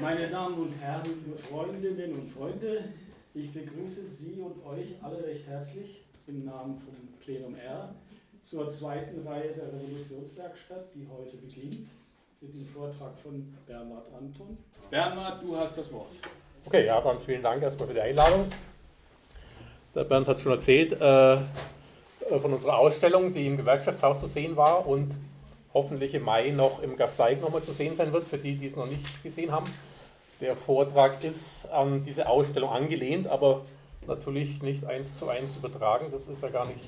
Meine Damen und Herren, liebe Freundinnen und Freunde, ich begrüße Sie und euch alle recht herzlich im Namen von Plenum R zur zweiten Reihe der Revolutionswerkstatt, die heute beginnt, mit dem Vortrag von Bernhard Anton. Bernhard, du hast das Wort. Okay, ja, dann vielen Dank erstmal für die Einladung. Der Bernd hat schon erzählt äh, von unserer Ausstellung, die im Gewerkschaftshaus zu sehen war und hoffentlich im Mai noch im Gasteig nochmal zu sehen sein wird, für die, die es noch nicht gesehen haben. Der Vortrag ist an diese Ausstellung angelehnt, aber natürlich nicht eins zu eins übertragen. Das ist ja gar nicht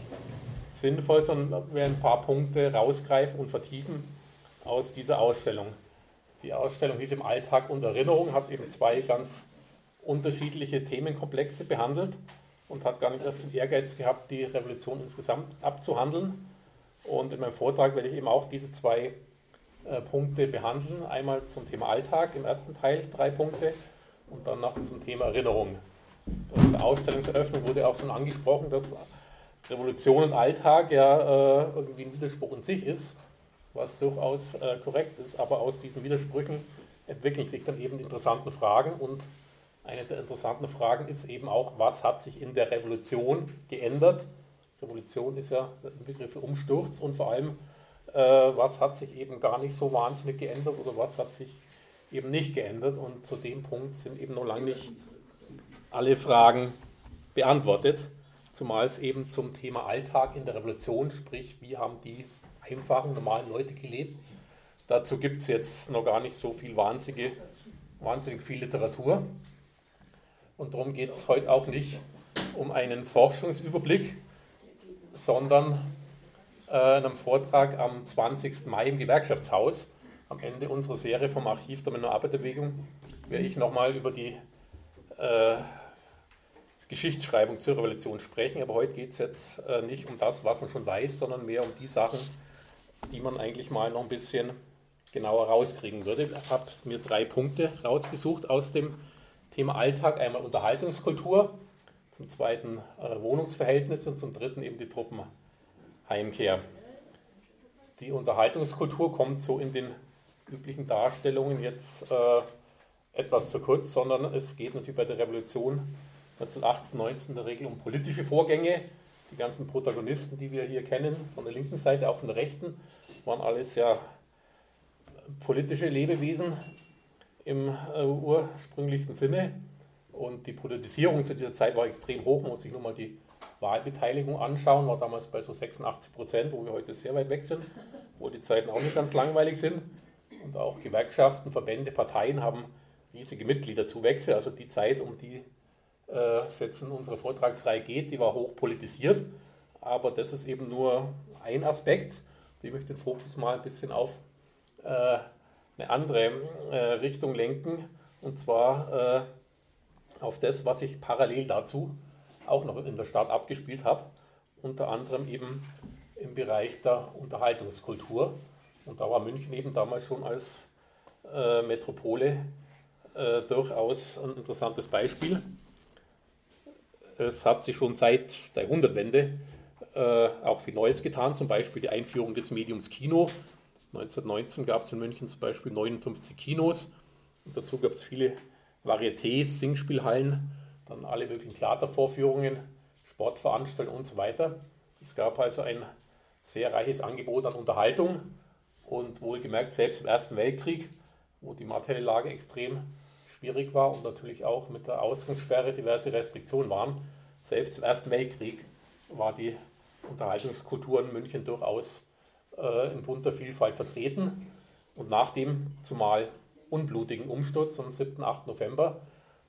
sinnvoll, sondern wir ein paar Punkte rausgreifen und vertiefen aus dieser Ausstellung. Die Ausstellung hieß im Alltag und Erinnerung, hat eben zwei ganz unterschiedliche Themenkomplexe behandelt und hat gar nicht erst den Ehrgeiz gehabt, die Revolution insgesamt abzuhandeln. Und in meinem Vortrag werde ich eben auch diese zwei äh, Punkte behandeln. Einmal zum Thema Alltag im ersten Teil, drei Punkte, und dann noch zum Thema Erinnerung. Bei der Ausstellungseröffnung wurde auch schon angesprochen, dass Revolution und Alltag ja äh, irgendwie ein Widerspruch in sich ist, was durchaus äh, korrekt ist, aber aus diesen Widersprüchen entwickeln sich dann eben die interessanten Fragen und eine der interessanten Fragen ist eben auch, was hat sich in der Revolution geändert? Revolution ist ja ein Begriff für Umsturz und vor allem, was hat sich eben gar nicht so wahnsinnig geändert oder was hat sich eben nicht geändert? Und zu dem Punkt sind eben noch lange nicht alle Fragen beantwortet, zumal es eben zum Thema Alltag in der Revolution, sprich, wie haben die einfachen, normalen Leute gelebt. Dazu gibt es jetzt noch gar nicht so viel wahnsinnige, wahnsinnig viel Literatur. Und darum geht es heute auch nicht um einen Forschungsüberblick, sondern äh, einem Vortrag am 20. Mai im Gewerkschaftshaus. Am Ende unserer Serie vom Archiv der Arbeiterbewegung werde ich nochmal über die äh, Geschichtsschreibung zur Revolution sprechen. Aber heute geht es jetzt äh, nicht um das, was man schon weiß, sondern mehr um die Sachen, die man eigentlich mal noch ein bisschen genauer rauskriegen würde. Ich habe mir drei Punkte rausgesucht aus dem Thema Alltag. Einmal Unterhaltungskultur, zum zweiten äh, Wohnungsverhältnisse und zum dritten eben die Truppenheimkehr. Die Unterhaltungskultur kommt so in den üblichen Darstellungen jetzt äh, etwas zu kurz, sondern es geht natürlich bei der Revolution 1918, 19 in der Regel um politische Vorgänge. Die ganzen Protagonisten, die wir hier kennen, von der linken Seite, auch von der rechten, waren alles ja politische Lebewesen im äh, ursprünglichsten Sinne. Und die Politisierung zu dieser Zeit war extrem hoch. Man muss sich nur mal die Wahlbeteiligung anschauen, war damals bei so 86 Prozent, wo wir heute sehr weit weg sind, wo die Zeiten auch nicht ganz langweilig sind. Und auch Gewerkschaften, Verbände, Parteien haben riesige Mitgliederzuwächse. Also die Zeit, um die äh, es jetzt in unserer Vortragsreihe geht, die war hoch politisiert. Aber das ist eben nur ein Aspekt. Ich möchte den Fokus mal ein bisschen auf äh, eine andere äh, Richtung lenken. Und zwar äh, auf das, was ich parallel dazu auch noch in der Stadt abgespielt habe, unter anderem eben im Bereich der Unterhaltungskultur. Und da war München eben damals schon als äh, Metropole äh, durchaus ein interessantes Beispiel. Es hat sich schon seit der Jahrhundertwende äh, auch viel Neues getan, zum Beispiel die Einführung des Mediums Kino. 1919 gab es in München zum Beispiel 59 Kinos und dazu gab es viele Varietés, Singspielhallen, dann alle möglichen Theatervorführungen, Sportveranstaltungen und so weiter. Es gab also ein sehr reiches Angebot an Unterhaltung und wohlgemerkt selbst im Ersten Weltkrieg, wo die materielle Lage extrem schwierig war und natürlich auch mit der Ausgangssperre diverse Restriktionen waren. Selbst im Ersten Weltkrieg war die Unterhaltungskultur in München durchaus äh, in bunter Vielfalt vertreten. Und nach dem zumal unblutigen Umsturz am 7. 8. November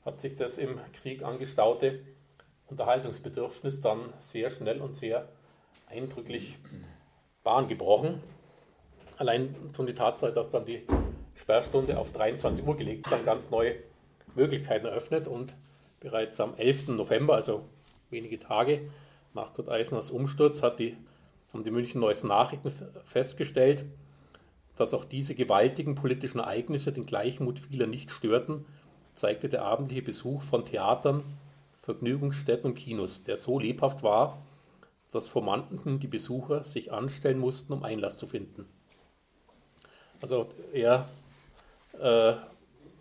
hat sich das im Krieg angestaute Unterhaltungsbedürfnis dann sehr schnell und sehr eindrücklich Bahn gebrochen. Allein schon die Tatsache, dass dann die Sperrstunde auf 23 Uhr gelegt dann ganz neue Möglichkeiten eröffnet und bereits am 11. November, also wenige Tage nach Kurt Eisners Umsturz, hat die, haben die München Neuesten Nachrichten festgestellt, dass auch diese gewaltigen politischen Ereignisse den Gleichmut vieler nicht störten, zeigte der abendliche Besuch von Theatern, Vergnügungsstätten und Kinos, der so lebhaft war, dass vor manchen die Besucher sich anstellen mussten, um Einlass zu finden. Also er äh,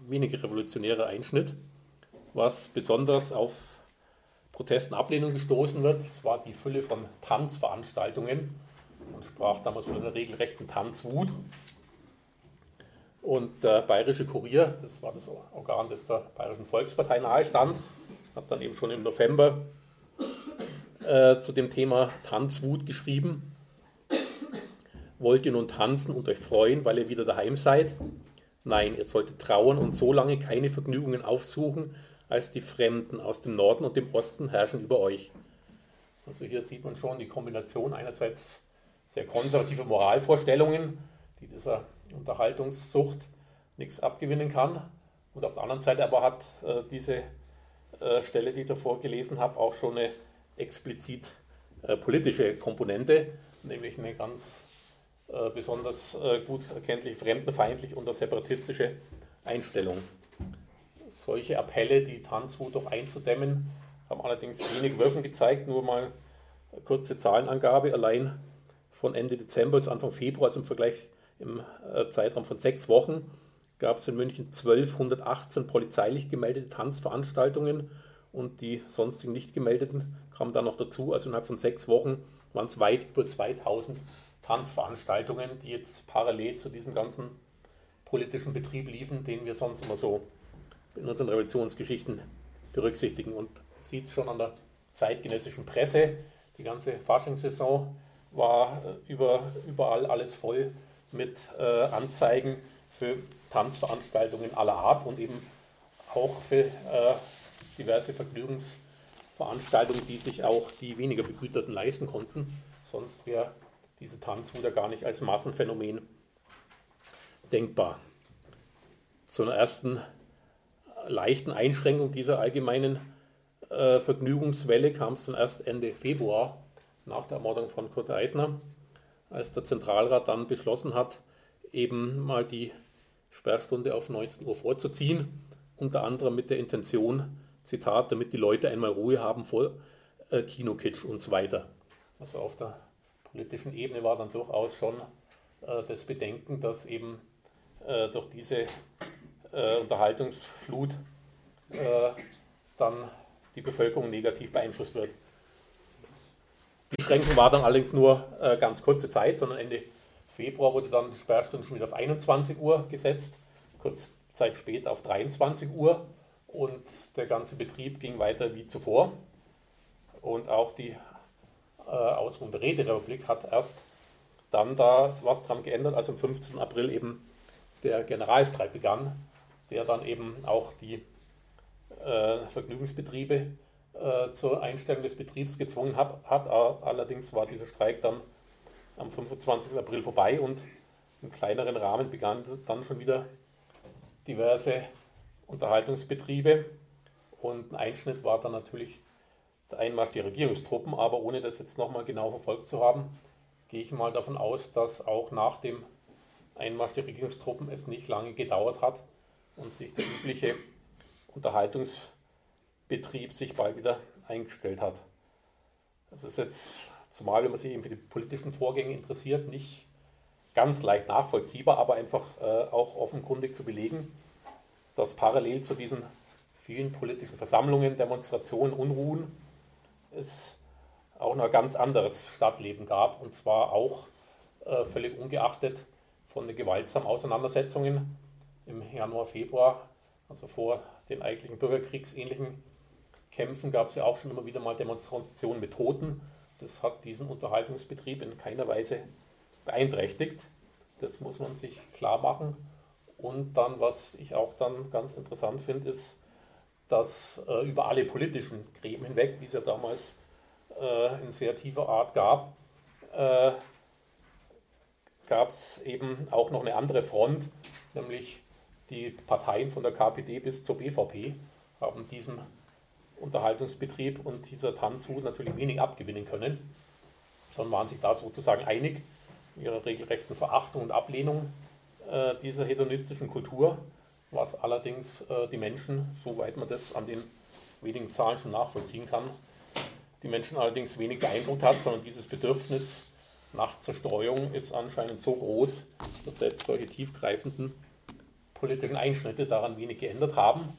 weniger revolutionärer Einschnitt. Was besonders auf Protesten Ablehnung gestoßen wird, das war die Fülle von Tanzveranstaltungen. Man sprach damals von einer regelrechten Tanzwut. Und der Bayerische Kurier, das war das Organ, das der Bayerischen Volkspartei nahe stand, hat dann eben schon im November äh, zu dem Thema Tanzwut geschrieben. Wollt ihr nun tanzen und euch freuen, weil ihr wieder daheim seid? Nein, ihr solltet trauern und so lange keine Vergnügungen aufsuchen, als die Fremden aus dem Norden und dem Osten herrschen über euch. Also hier sieht man schon die Kombination einerseits sehr konservative Moralvorstellungen, die dieser Unterhaltungssucht nichts abgewinnen kann. Und auf der anderen Seite aber hat äh, diese äh, Stelle, die ich davor gelesen habe, auch schon eine explizit äh, politische Komponente, nämlich eine ganz äh, besonders äh, gut erkenntliche fremdenfeindliche und separatistische Einstellung. Solche Appelle, die Tanzwut doch einzudämmen, haben allerdings wenig Wirkung gezeigt. Nur mal kurze Zahlenangabe. Allein von Ende Dezember bis Anfang Februar, also im Vergleich im äh, Zeitraum von sechs Wochen, gab es in München 1218 polizeilich gemeldete Tanzveranstaltungen und die sonstigen nicht gemeldeten kamen dann noch dazu. Also innerhalb von sechs Wochen waren es weit über 2000 Tanzveranstaltungen, die jetzt parallel zu diesem ganzen politischen Betrieb liefen, den wir sonst immer so in unseren Revolutionsgeschichten berücksichtigen. Und sieht schon an der zeitgenössischen Presse, die ganze Faschingssaison war äh, über, überall alles voll mit äh, Anzeigen für Tanzveranstaltungen aller Art und eben auch für äh, diverse Vergnügungsveranstaltungen, die sich auch die weniger Begüterten leisten konnten. Sonst wäre diese Tanzwut gar nicht als Massenphänomen denkbar. Zu einer ersten leichten Einschränkung dieser allgemeinen äh, Vergnügungswelle kam es dann erst Ende Februar nach der Ermordung von Kurt Eisner, als der Zentralrat dann beschlossen hat, eben mal die Sperrstunde auf 19 Uhr vorzuziehen, unter anderem mit der Intention, Zitat, damit die Leute einmal Ruhe haben vor äh, Kinokitsch und so weiter. Also auf der politischen Ebene war dann durchaus schon äh, das Bedenken, dass eben äh, durch diese äh, Unterhaltungsflut äh, dann die Bevölkerung negativ beeinflusst wird. Die Beschränkung war dann allerdings nur äh, ganz kurze Zeit, sondern Ende Februar wurde dann die Sperrstunde schon wieder auf 21 Uhr gesetzt, kurz Zeit später auf 23 Uhr und der ganze Betrieb ging weiter wie zuvor. Und auch die äh, Ausrufung der Räterepublik hat erst dann da was dran geändert, als am 15. April eben der Generalstreik begann, der dann eben auch die äh, Vergnügungsbetriebe äh, zur Einstellung des Betriebs gezwungen hat, hat. Allerdings war dieser Streik dann am 25. April vorbei und im kleineren Rahmen begannen dann schon wieder diverse Unterhaltungsbetriebe. Und ein Einschnitt war dann natürlich der Einmarsch der Regierungstruppen, aber ohne das jetzt nochmal genau verfolgt zu haben, gehe ich mal davon aus, dass auch nach dem Einmarsch der Regierungstruppen es nicht lange gedauert hat und sich der übliche Unterhaltungsbetrieb sich bald wieder eingestellt hat. Das ist jetzt, zumal wenn man sich eben für die politischen Vorgänge interessiert, nicht ganz leicht nachvollziehbar, aber einfach äh, auch offenkundig zu belegen dass parallel zu diesen vielen politischen Versammlungen, Demonstrationen, Unruhen es auch noch ein ganz anderes Stadtleben gab und zwar auch äh, völlig ungeachtet von den gewaltsamen Auseinandersetzungen im Januar, Februar, also vor den eigentlichen bürgerkriegsähnlichen Kämpfen, gab es ja auch schon immer wieder mal Demonstrationen mit Toten. Das hat diesen Unterhaltungsbetrieb in keiner Weise beeinträchtigt. Das muss man sich klar machen. Und dann, was ich auch dann ganz interessant finde, ist, dass äh, über alle politischen Gräben hinweg, die es ja damals äh, in sehr tiefer Art gab, äh, gab es eben auch noch eine andere Front, nämlich die Parteien von der KPD bis zur BVP haben diesem Unterhaltungsbetrieb und dieser Tanzhut natürlich wenig abgewinnen können, sondern waren sich da sozusagen einig in ihrer regelrechten Verachtung und Ablehnung äh, dieser hedonistischen Kultur, was allerdings äh, die Menschen, soweit man das an den wenigen Zahlen schon nachvollziehen kann, die Menschen allerdings wenig beeindruckt hat, sondern dieses Bedürfnis nach Zerstreuung ist anscheinend so groß, dass selbst solche tiefgreifenden politischen Einschnitte daran wenig geändert haben.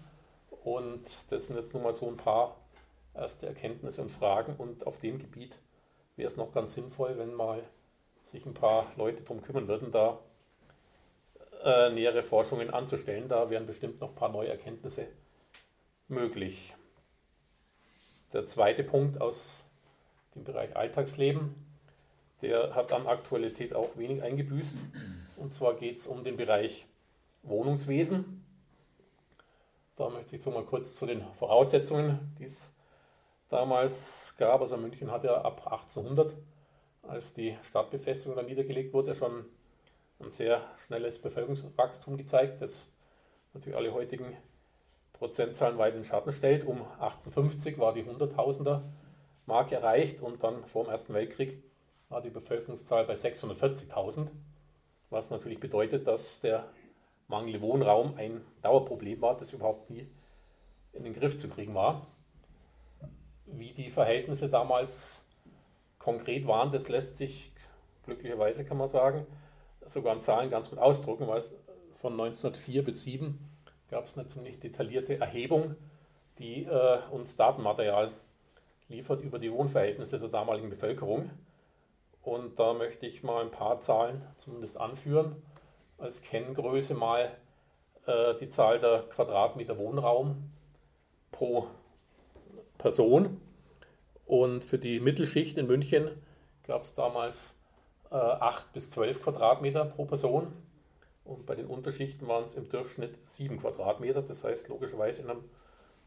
Und das sind jetzt nun mal so ein paar erste Erkenntnisse und Fragen. Und auf dem Gebiet wäre es noch ganz sinnvoll, wenn mal sich ein paar Leute darum kümmern würden, da äh, nähere Forschungen anzustellen. Da wären bestimmt noch ein paar neue Erkenntnisse möglich. Der zweite Punkt aus dem Bereich Alltagsleben, der hat an Aktualität auch wenig eingebüßt. Und zwar geht es um den Bereich Wohnungswesen. Da möchte ich so mal kurz zu den Voraussetzungen, die es damals gab. Also München hat ja ab 1800, als die Stadtbefestigung dann niedergelegt wurde, schon ein sehr schnelles Bevölkerungswachstum gezeigt, das natürlich alle heutigen Prozentzahlen weit in den Schatten stellt. Um 1850 war die Hunderttausender Marke erreicht und dann vor dem Ersten Weltkrieg war die Bevölkerungszahl bei 640.000, was natürlich bedeutet, dass der mangelnde Wohnraum ein Dauerproblem war, das überhaupt nie in den Griff zu kriegen war. Wie die Verhältnisse damals konkret waren, das lässt sich glücklicherweise, kann man sagen, sogar in Zahlen ganz gut ausdrucken, weil von 1904 bis 2007 gab es eine ziemlich detaillierte Erhebung, die äh, uns Datenmaterial liefert über die Wohnverhältnisse der damaligen Bevölkerung. Und da möchte ich mal ein paar Zahlen zumindest anführen. Als Kenngröße mal äh, die Zahl der Quadratmeter Wohnraum pro Person. Und für die Mittelschicht in München gab es damals äh, 8 bis 12 Quadratmeter pro Person. Und bei den Unterschichten waren es im Durchschnitt 7 Quadratmeter. Das heißt, logischerweise in einem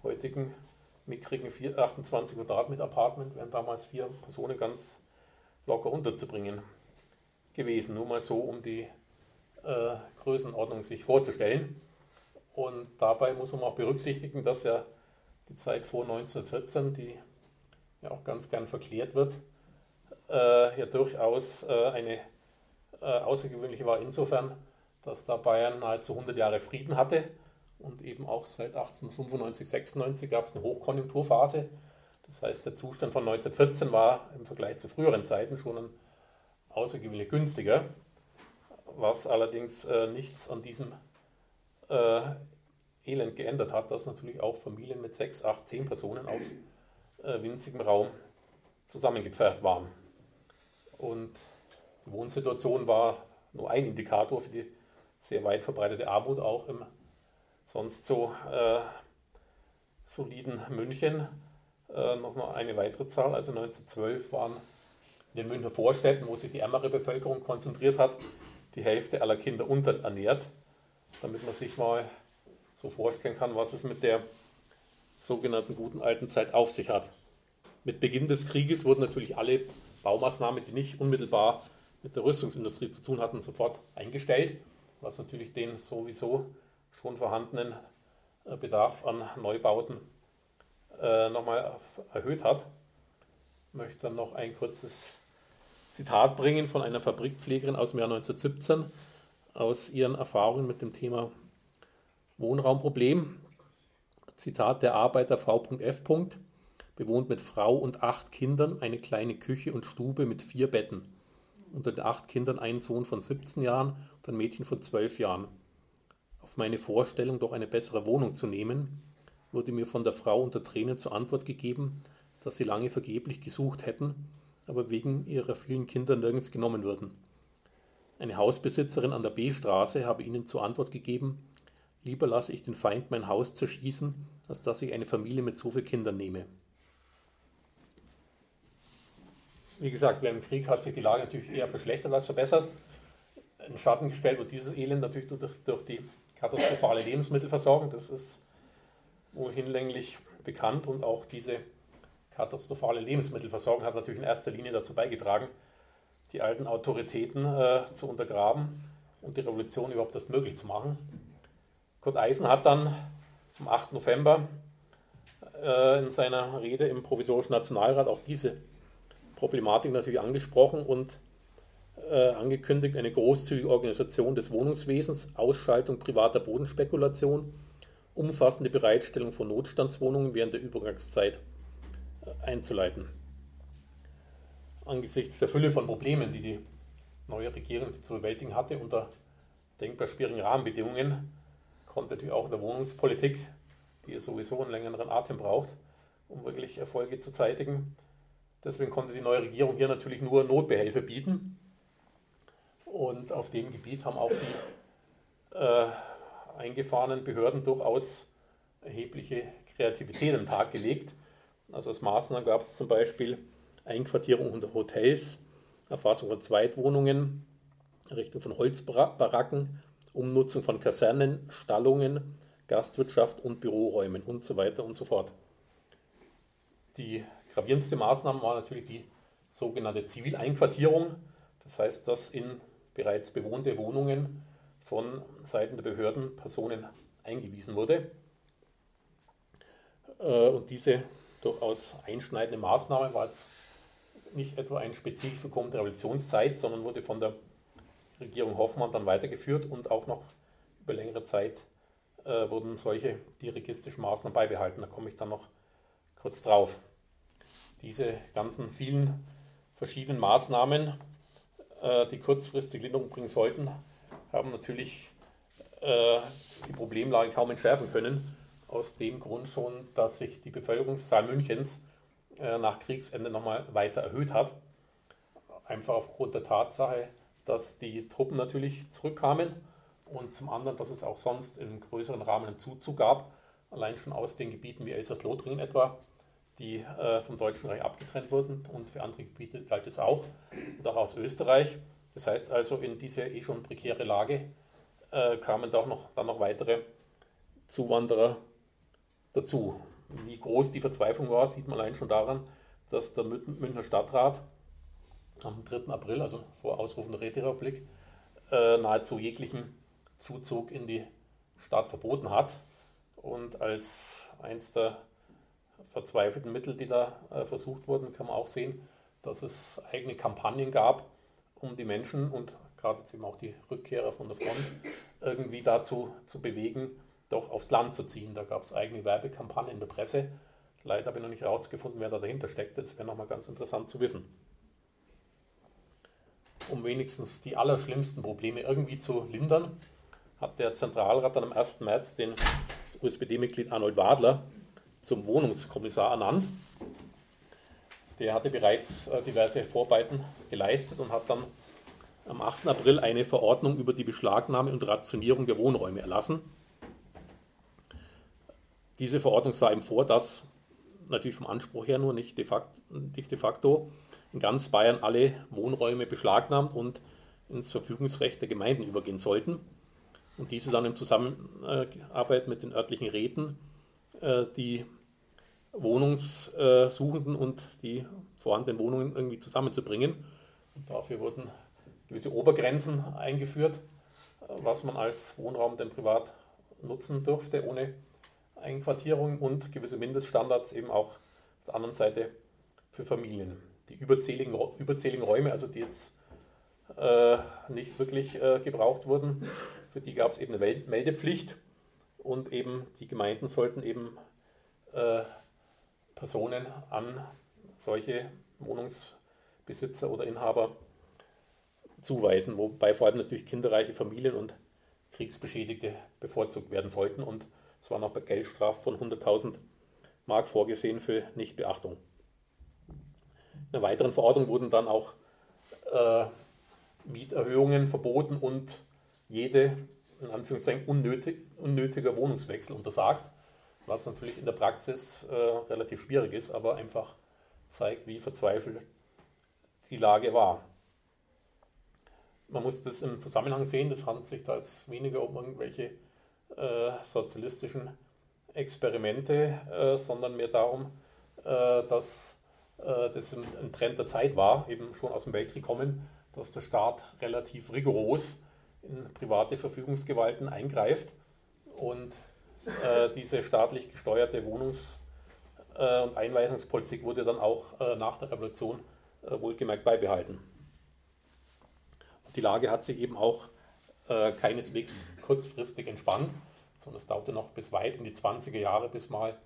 heutigen mickrigen 28 Quadratmeter Apartment wären damals vier Personen ganz locker unterzubringen gewesen. Nur mal so, um die äh, Größenordnung sich vorzustellen. Und dabei muss man auch berücksichtigen, dass ja die Zeit vor 1914, die ja auch ganz gern verklärt wird, äh, ja durchaus äh, eine äh, außergewöhnliche war insofern, dass da Bayern nahezu 100 Jahre Frieden hatte und eben auch seit 1895, 96 gab es eine Hochkonjunkturphase. Das heißt, der Zustand von 1914 war im Vergleich zu früheren Zeiten schon ein außergewöhnlich günstiger, was allerdings äh, nichts an diesem äh, Elend geändert hat, dass natürlich auch Familien mit sechs, acht, zehn Personen auf äh, winzigem Raum zusammengepfercht waren. Und die Wohnsituation war nur ein Indikator für die sehr weit verbreitete Armut auch im sonst so äh, soliden München. Äh, Nochmal eine weitere Zahl, also 1912 waren in den Münchner Vorstädten, wo sich die ärmere Bevölkerung konzentriert hat, die Hälfte aller Kinder unterernährt, damit man sich mal so vorstellen kann, was es mit der sogenannten guten alten Zeit auf sich hat. Mit Beginn des Krieges wurden natürlich alle Baumaßnahmen, die nicht unmittelbar mit der Rüstungsindustrie zu tun hatten, sofort eingestellt, was natürlich den sowieso schon vorhandenen äh, Bedarf an Neubauten äh, nochmal erhöht hat. Ich möchte dann noch ein kurzes Zitat bringen von einer Fabrikpflegerin aus dem Jahr 1917 aus ihren Erfahrungen mit dem Thema Wohnraumproblem. Zitat der Arbeiter V.F. bewohnt mit Frau und acht Kindern eine kleine Küche und Stube mit vier Betten. Unter den acht Kindern ein Sohn von 17 Jahren und ein Mädchen von 12 Jahren auf meine Vorstellung, doch eine bessere Wohnung zu nehmen, wurde mir von der Frau unter Tränen zur Antwort gegeben, dass sie lange vergeblich gesucht hätten, aber wegen ihrer vielen Kinder nirgends genommen würden. Eine Hausbesitzerin an der B-Straße habe ihnen zur Antwort gegeben, lieber lasse ich den Feind mein Haus zerschießen, als dass ich eine Familie mit so vielen Kindern nehme. Wie gesagt, während dem Krieg hat sich die Lage natürlich eher verschlechtert als verbessert. In Schatten gestellt wird dieses Elend natürlich durch, die katastrophale Lebensmittelversorgung. Das ist wohl hinlänglich bekannt und auch diese katastrophale Lebensmittelversorgung hat natürlich in erster Linie dazu beigetragen, die alten Autoritäten äh, zu untergraben und die Revolution überhaupt erst möglich zu machen. Kurt Eisen hat dann am 8. November äh, in seiner Rede im Provisorischen Nationalrat auch diese Problematik natürlich angesprochen und äh, angekündigt, eine großzügige Organisation des Wohnungswesens, Ausschaltung privater Bodenspekulation, umfassende Bereitstellung von Notstandswohnungen während der Übergangszeit einzuleiten. Angesichts der Fülle von Problemen, die die neue Regierung zu bewältigen hatte, unter denkbar schwierigen Rahmenbedingungen, konnte natürlich auch in der Wohnungspolitik, die sowieso einen längeren Atem braucht, um wirklich Erfolge zu zeitigen. Deswegen konnte die neue Regierung hier natürlich nur Notbehelfe bieten. Und auf dem Gebiet haben auch die äh, eingefahrenen Behörden durchaus erhebliche Kreativität den Tag gelegt. Also als Maßnahmen gab es zum Beispiel Einquartierung unter Hotels, Erfassung von Zweitwohnungen, Errichtung von Holzbaracken, Umnutzung von Kasernen, Stallungen, Gastwirtschaft und Büroräumen und so weiter und so fort. Die gravierendste Maßnahme war natürlich die sogenannte Zivileinquartierung. Das heißt, dass in bereits bewohnte Wohnungen von Seiten der Behörden Personen eingewiesen wurde. Äh, und diese durchaus einschneidende Maßnahme war jetzt nicht etwa ein Spezifikum der Revolutionszeit, sondern wurde von der Regierung Hoffmann dann weitergeführt und auch noch über längere Zeit äh, wurden solche dirigistischen Maßnahmen beibehalten. Da komme ich dann noch kurz drauf. Diese ganzen vielen verschiedenen Maßnahmen, äh, die kurzfristig Linderung bringen sollten, haben natürlich äh, die Problemlage kaum entschärfen können. Aus dem Grund schon, dass sich die Bevölkerungszahl Münchens äh, nach Kriegsende nochmal weiter erhöht hat. Einfach aufgrund der Tatsache, dass die Truppen natürlich zurückkamen und zum anderen, dass es auch sonst im größeren Rahmen einen Zuzug gab, allein schon aus den Gebieten wie Elsass-Lothringen etwa, die äh, vom Deutschen Reich abgetrennt wurden und für andere Gebiete galt es auch, und auch aus Österreich. Das heißt also, in diese eh schon prekäre Lage äh, kamen doch noch, dann noch weitere Zuwanderer dazu. Wie groß die Verzweiflung war, sieht man allein schon daran, dass der Münchner Stadtrat am 3. April, also vor Ausrufen der Räterepublik, äh, nahezu jeglichen Zuzug in die Stadt verboten hat. Und als eins der verzweifelten Mittel, die da äh, versucht wurden, kann man auch sehen, dass es eigene Kampagnen gab, um die Menschen und gerade jetzt eben auch die Rückkehrer von der Front irgendwie dazu zu bewegen, doch aufs Land zu ziehen. Da gab es eigene Werbekampagnen in der Presse. Leider habe ich noch nicht herausgefunden, wer da dahinter steckt. Das wäre nochmal ganz interessant zu wissen. Um wenigstens die allerschlimmsten Probleme irgendwie zu lindern, hat der Zentralrat dann am 1. März den USPD-Mitglied Arnold Wadler zum Wohnungskommissar ernannt. Der hatte bereits äh, diverse Vorarbeiten geleistet und hat dann am 8. April eine Verordnung über die Beschlagnahme und Rationierung der Wohnräume erlassen. Diese Verordnung sah ihm vor, dass natürlich vom Anspruch her nur nicht de facto, nicht de facto in ganz Bayern alle Wohnräume beschlagnahmt und ins Verfügungsrecht der Gemeinden übergehen sollten. Und diese dann in Zusammenarbeit mit den örtlichen Räten äh, die Wohnungssuchenden und die vorhandenen Wohnungen irgendwie zusammenzubringen. Und dafür wurden gewisse Obergrenzen eingeführt, was man als Wohnraum denn privat nutzen durfte, ohne Einquartierung und gewisse Mindeststandards eben auch auf der anderen Seite für Familien. Die überzähligen, überzähligen Räume, also die jetzt äh, nicht wirklich äh, gebraucht wurden, für die gab es eben eine Meldepflicht und eben die Gemeinden sollten eben äh, Personen an solche Wohnungsbesitzer oder Inhaber zuweisen, wobei vor allem natürlich kinderreiche Familien und Kriegsbeschädigte bevorzugt werden sollten. Und es waren auch Geldstrafen von 100.000 Mark vorgesehen für Nichtbeachtung. In einer weiteren Verordnung wurden dann auch äh, Mieterhöhungen verboten und jede, in Anführungszeichen, unnötig, unnötiger Wohnungswechsel untersagt, was natürlich in der Praxis äh, relativ schwierig ist, aber einfach zeigt, wie verzweifelt die Lage war man muss das im Zusammenhang sehen, das handelt sich da jetzt weniger um irgendwelche äh, sozialistischen Experimente, äh, sondern mehr darum, äh, dass äh, das ein, ein, Trend der Zeit war, eben schon aus dem Weltkrieg kommen, dass der Staat relativ rigoros in private Verfügungsgewalten eingreift und äh, diese staatlich gesteuerte Wohnungs- und Einweisungspolitik wurde dann auch nach der Revolution wohlgemerkt beibehalten. Die Lage hat sich eben auch äh, keineswegs kurzfristig entspannt, sondern es dauerte noch bis weit in die 20er Jahre, bis mal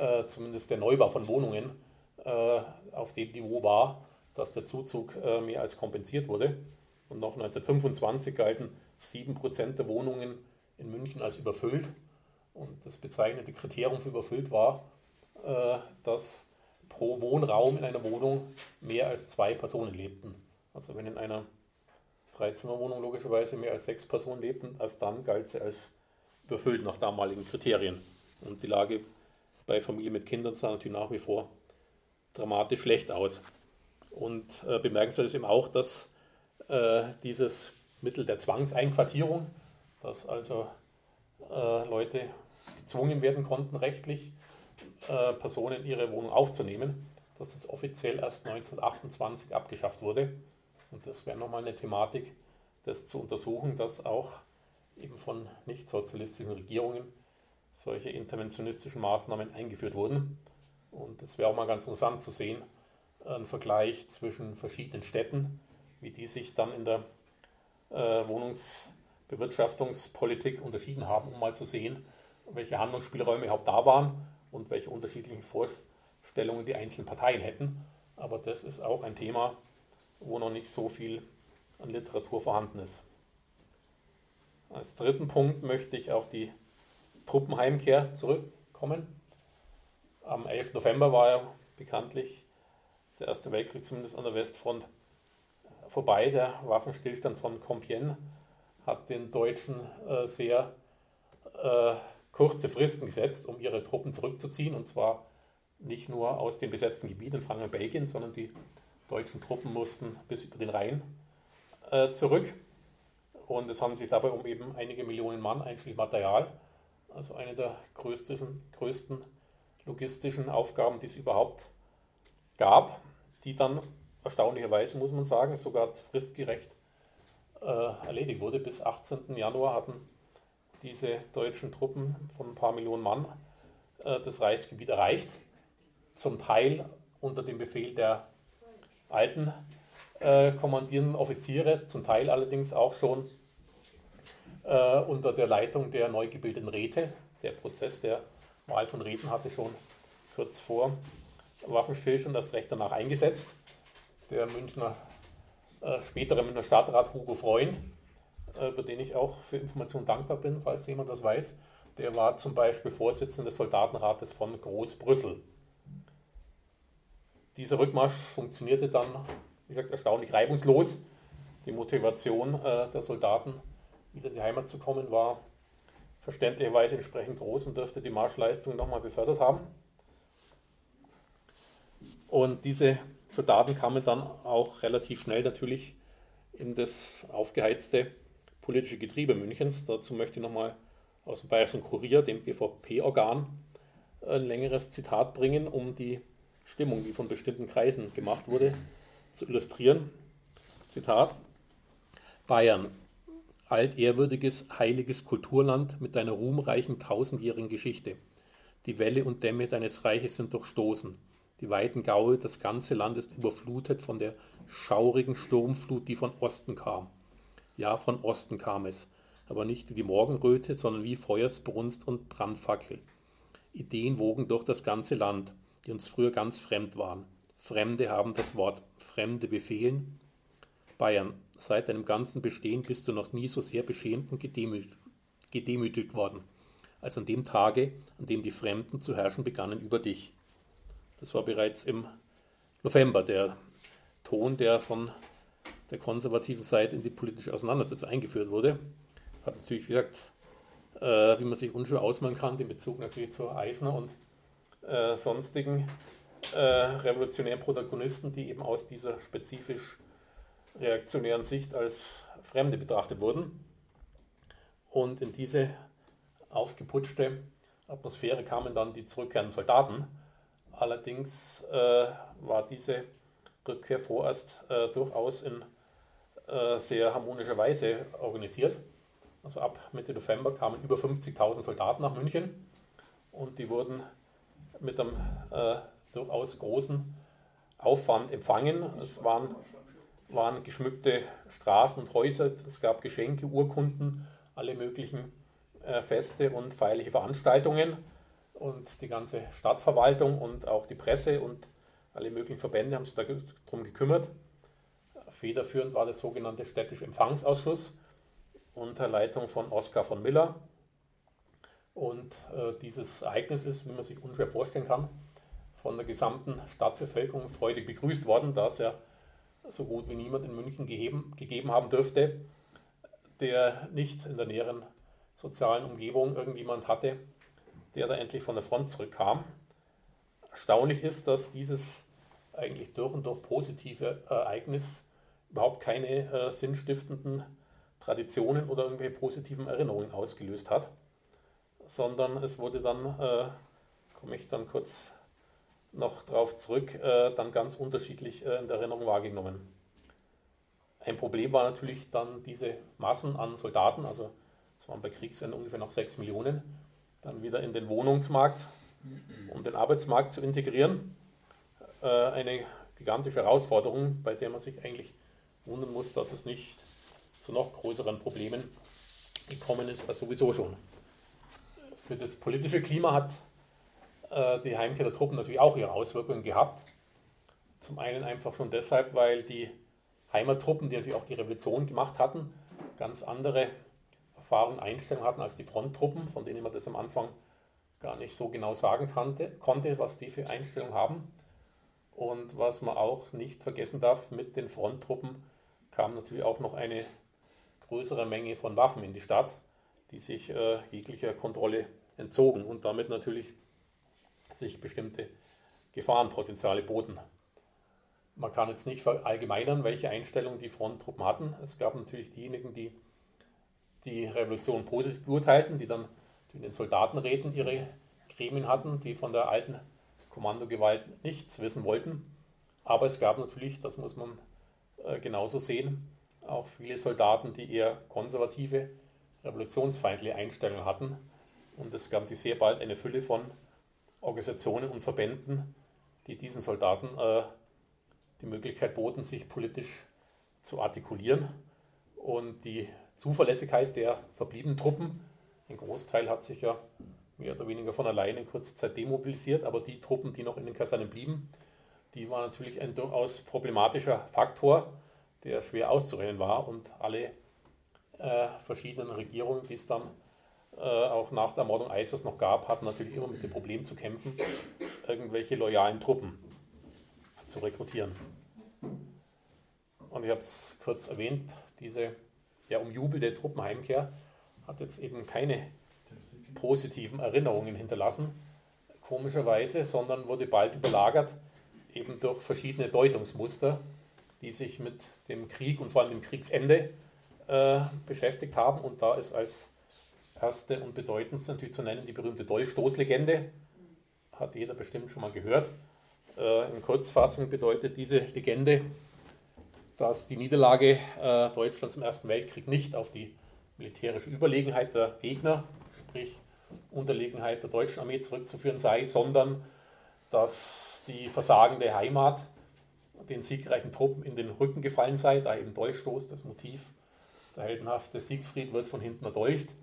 äh, zumindest der Neubau von Wohnungen äh, auf dem Niveau war, dass der Zuzug äh, mehr als kompensiert wurde. Und noch 1925 galten 7% der Wohnungen in München als überfüllt. Und das bezeichnende Kriterium für überfüllt war, äh, dass pro Wohnraum in einer Wohnung mehr als zwei Personen lebten. Also wenn in einer Dreizimmerwohnung logischerweise mehr als sechs Personen lebten, erst dann galt sie als überfüllt nach damaligen Kriterien. Und die Lage bei Familien mit Kindern sah natürlich nach wie vor dramatisch schlecht aus. Und äh, bemerkenswert ist eben auch, dass äh, dieses Mittel der Zwangseinquartierung, dass also äh, Leute gezwungen werden konnten, rechtlich äh, Personen in ihre Wohnung aufzunehmen, dass es offiziell erst 1928 abgeschafft wurde. Und das wäre nochmal eine Thematik, das zu untersuchen, dass auch eben von nicht-sozialistischen Regierungen solche interventionistischen Maßnahmen eingeführt wurden. Und es wäre auch mal ganz interessant zu sehen, einen Vergleich zwischen verschiedenen Städten, wie die sich dann in der äh, Wohnungsbewirtschaftungspolitik unterschieden haben, um mal zu sehen, welche Handlungsspielräume überhaupt da waren und welche unterschiedlichen Vorstellungen die einzelnen Parteien hätten. Aber das ist auch ein Thema, wo noch nicht so viel an Literatur vorhanden ist. Als dritten Punkt möchte ich auf die Truppenheimkehr zurückkommen. Am 11. November war ja bekanntlich der Erste Weltkrieg zumindest an der Westfront vorbei. Der Waffenstillstand von Compiègne hat den Deutschen äh, sehr äh, kurze Fristen gesetzt, um ihre Truppen zurückzuziehen. Und zwar nicht nur aus den besetzten Gebieten Frankreich und Belgien, sondern die deutschen Truppen mussten bis über den Rhein äh, zurück. Und es handelt sich dabei um eben einige Millionen Mann, einschließlich Material. Also eine der größten, größten logistischen Aufgaben, die es überhaupt gab, die dann erstaunlicherweise, muss man sagen, sogar fristgerecht äh, erledigt wurde. Bis 18. Januar hatten diese deutschen Truppen von ein paar Millionen Mann äh, das Reichsgebiet erreicht. Zum Teil unter dem Befehl der alten äh, kommandierenden Offiziere, zum Teil allerdings auch schon äh, unter der Leitung der neu gebildeten Räte. Der Prozess der Wahl von Räten hatte schon kurz vor Waffenstillstand das Recht danach eingesetzt. Der Münchner, äh, spätere Münchner Stadtrat Hugo Freund, äh, über den ich auch für Informationen dankbar bin, falls jemand das weiß, der war zum Beispiel Vorsitzender des Soldatenrates von Großbrüssel. Dieser Rückmarsch funktionierte dann, wie gesagt, erstaunlich reibungslos. Die Motivation äh, der Soldaten, wieder in die Heimat zu kommen, war verständlicherweise entsprechend groß und dürfte die Marschleistung nochmal befördert haben. Und diese Soldaten kamen dann auch relativ schnell natürlich in das aufgeheizte politische Getriebe Münchens. Dazu möchte ich nochmal aus dem Bayerischen Kurier, dem BVP-Organ, ein längeres Zitat bringen, um die Stimmung, die von bestimmten Kreisen gemacht wurde, zu illustrieren. Zitat: Bayern, altehrwürdiges, heiliges Kulturland mit deiner ruhmreichen tausendjährigen Geschichte. Die Wälle und Dämme deines Reiches sind durchstoßen. Die weiten Gaue, das ganze Land ist überflutet von der schaurigen Sturmflut, die von Osten kam. Ja, von Osten kam es, aber nicht wie die Morgenröte, sondern wie Feuersbrunst und Brandfackel. Ideen wogen durch das ganze Land, die uns früher ganz fremd waren. Fremde haben das Wort Fremde befehlen. Bayern, seit deinem ganzen Bestehen bist du noch nie so sehr beschämt und gedemütigt, gedemütigt worden, als an dem Tage, an dem die Fremden zu herrschen begannen über dich. Das war bereits im November der Ton, der von der konservativen Seite in die politische Auseinandersetzung eingeführt wurde. Hat natürlich, wie gesagt, äh, wie man sich unschwer ausmalen kann, den Bezug natürlich zu Eisner und äh, sonstigen äh, revolutionären Protagonisten, die eben aus dieser spezifisch reaktionären Sicht als Fremde betrachtet wurden. Und in diese aufgeputschte Atmosphäre kamen dann die zurückkehrenden Soldaten. Allerdings äh, war diese Rückkehr vorerst äh, durchaus in äh, sehr harmonischer Weise organisiert. Also ab Mitte November kamen über 50.000 Soldaten nach München und die wurden mit einem äh, durchaus großen Aufwand empfangen. Es waren waren geschmückte Straßen und Häuser, es gab Geschenke, Urkunden, alle möglichen äh, Feste und feierliche Veranstaltungen und die ganze Stadtverwaltung und auch die Presse und alle möglichen Verbände haben sich darum gekümmert. Federführend war der sogenannte städtische Empfangsausschuss unter Leitung von Oskar von Miller, Und äh, dieses Ereignis ist, wie man sich unschwer vorstellen kann, von der gesamten Stadtbevölkerung freudig begrüßt worden, da es ja so gut wie niemand in München gegeben, gegeben haben dürfte, der nicht in der näheren sozialen Umgebung irgendjemand hatte, der da endlich von der Front zurückkam. Erstaunlich ist, dass dieses eigentlich durch und durch positive Ereignis überhaupt keine äh, sinnstiftenden Traditionen oder irgendwelche positiven Erinnerungen ausgelöst hat, sondern es wurde dann, äh, komme ich dann kurz noch darauf zurück, äh, dann ganz unterschiedlich äh, in der Erinnerung wahrgenommen. Ein Problem war natürlich dann diese Massen an Soldaten, also es waren bei Kriegsende ungefähr noch 6 Millionen, dann wieder in den Wohnungsmarkt, um den Arbeitsmarkt zu integrieren. Äh, eine gigantische Herausforderung, bei der man sich eigentlich wundern muss, dass es nicht zu noch größeren Problemen gekommen ist als sowieso schon. Für das politische Klima hat äh, die Heimkehr der Truppen natürlich auch ihre Auswirkungen gehabt. Zum einen einfach schon deshalb, weil die Heimattruppen, die natürlich auch die Revolution gemacht hatten, ganz andere Erfahrungen, Einstellungen hatten als die Fronttruppen, von denen man das am Anfang gar nicht so genau sagen kannte, konnte, was die für Einstellungen haben. Und was man auch nicht vergessen darf, mit den Fronttruppen kam natürlich auch noch eine größere Menge von Waffen in die Stadt, die sich äh, jeglicher Kontrolle entzogen und damit natürlich sich bestimmte Gefahrenpotenziale boten. Man kann jetzt nicht verallgemeinern, welche Einstellungen die Fronttruppen hatten. Es gab natürlich diejenigen, die die Revolution positiv beurteilten, die dann in den Soldatenräten ihre Gremien hatten, die von der alten Kommandogewalt nichts wissen wollten. Aber es gab natürlich, das muss man äh, genauso sehen, auch viele Soldaten, die eher konservative, revolutionsfeindliche Einstellungen hatten. Und es gab sehr bald eine Fülle von Organisationen und Verbänden, die diesen Soldaten äh, die Möglichkeit boten, sich politisch zu artikulieren. Und die Zuverlässigkeit der verbliebenen Truppen, ein Großteil hat sich ja mehr oder weniger von alleine in kurzer Zeit demobilisiert, aber die Truppen, die noch in den Kasernen blieben, die waren natürlich ein durchaus problematischer Faktor, der schwer auszurennen war und alle äh, verschiedenen Regierungen, die es dann äh, auch nach der Ermordung Eisers noch gab, hatten natürlich immer mit dem Problem zu kämpfen, irgendwelche loyalen Truppen zu rekrutieren. Und ich habe es kurz erwähnt, diese ja, umjubelte Truppenheimkehr hat jetzt eben keine positiven Erinnerungen hinterlassen, komischerweise, sondern wurde bald überlagert eben durch verschiedene Deutungsmuster, die sich mit dem Krieg und vor allem dem Kriegsende äh, beschäftigt haben. Und da ist als erste und bedeutendste natürlich zu nennen die berühmte Dolchstoßlegende. Hat jeder bestimmt schon mal gehört. Äh, in Kurzfassung bedeutet diese Legende, dass die Niederlage äh, Deutschlands im Ersten Weltkrieg nicht auf die militärische Überlegenheit der Gegner, sprich Unterlegenheit der deutschen Armee zurückzuführen sei, sondern dass die versagende Heimat den siegreichen Truppen in den Rücken gefallen sei, da eben Dolchstoß, das Motiv. Der heldenhafte Siegfried wird von hinten erdolcht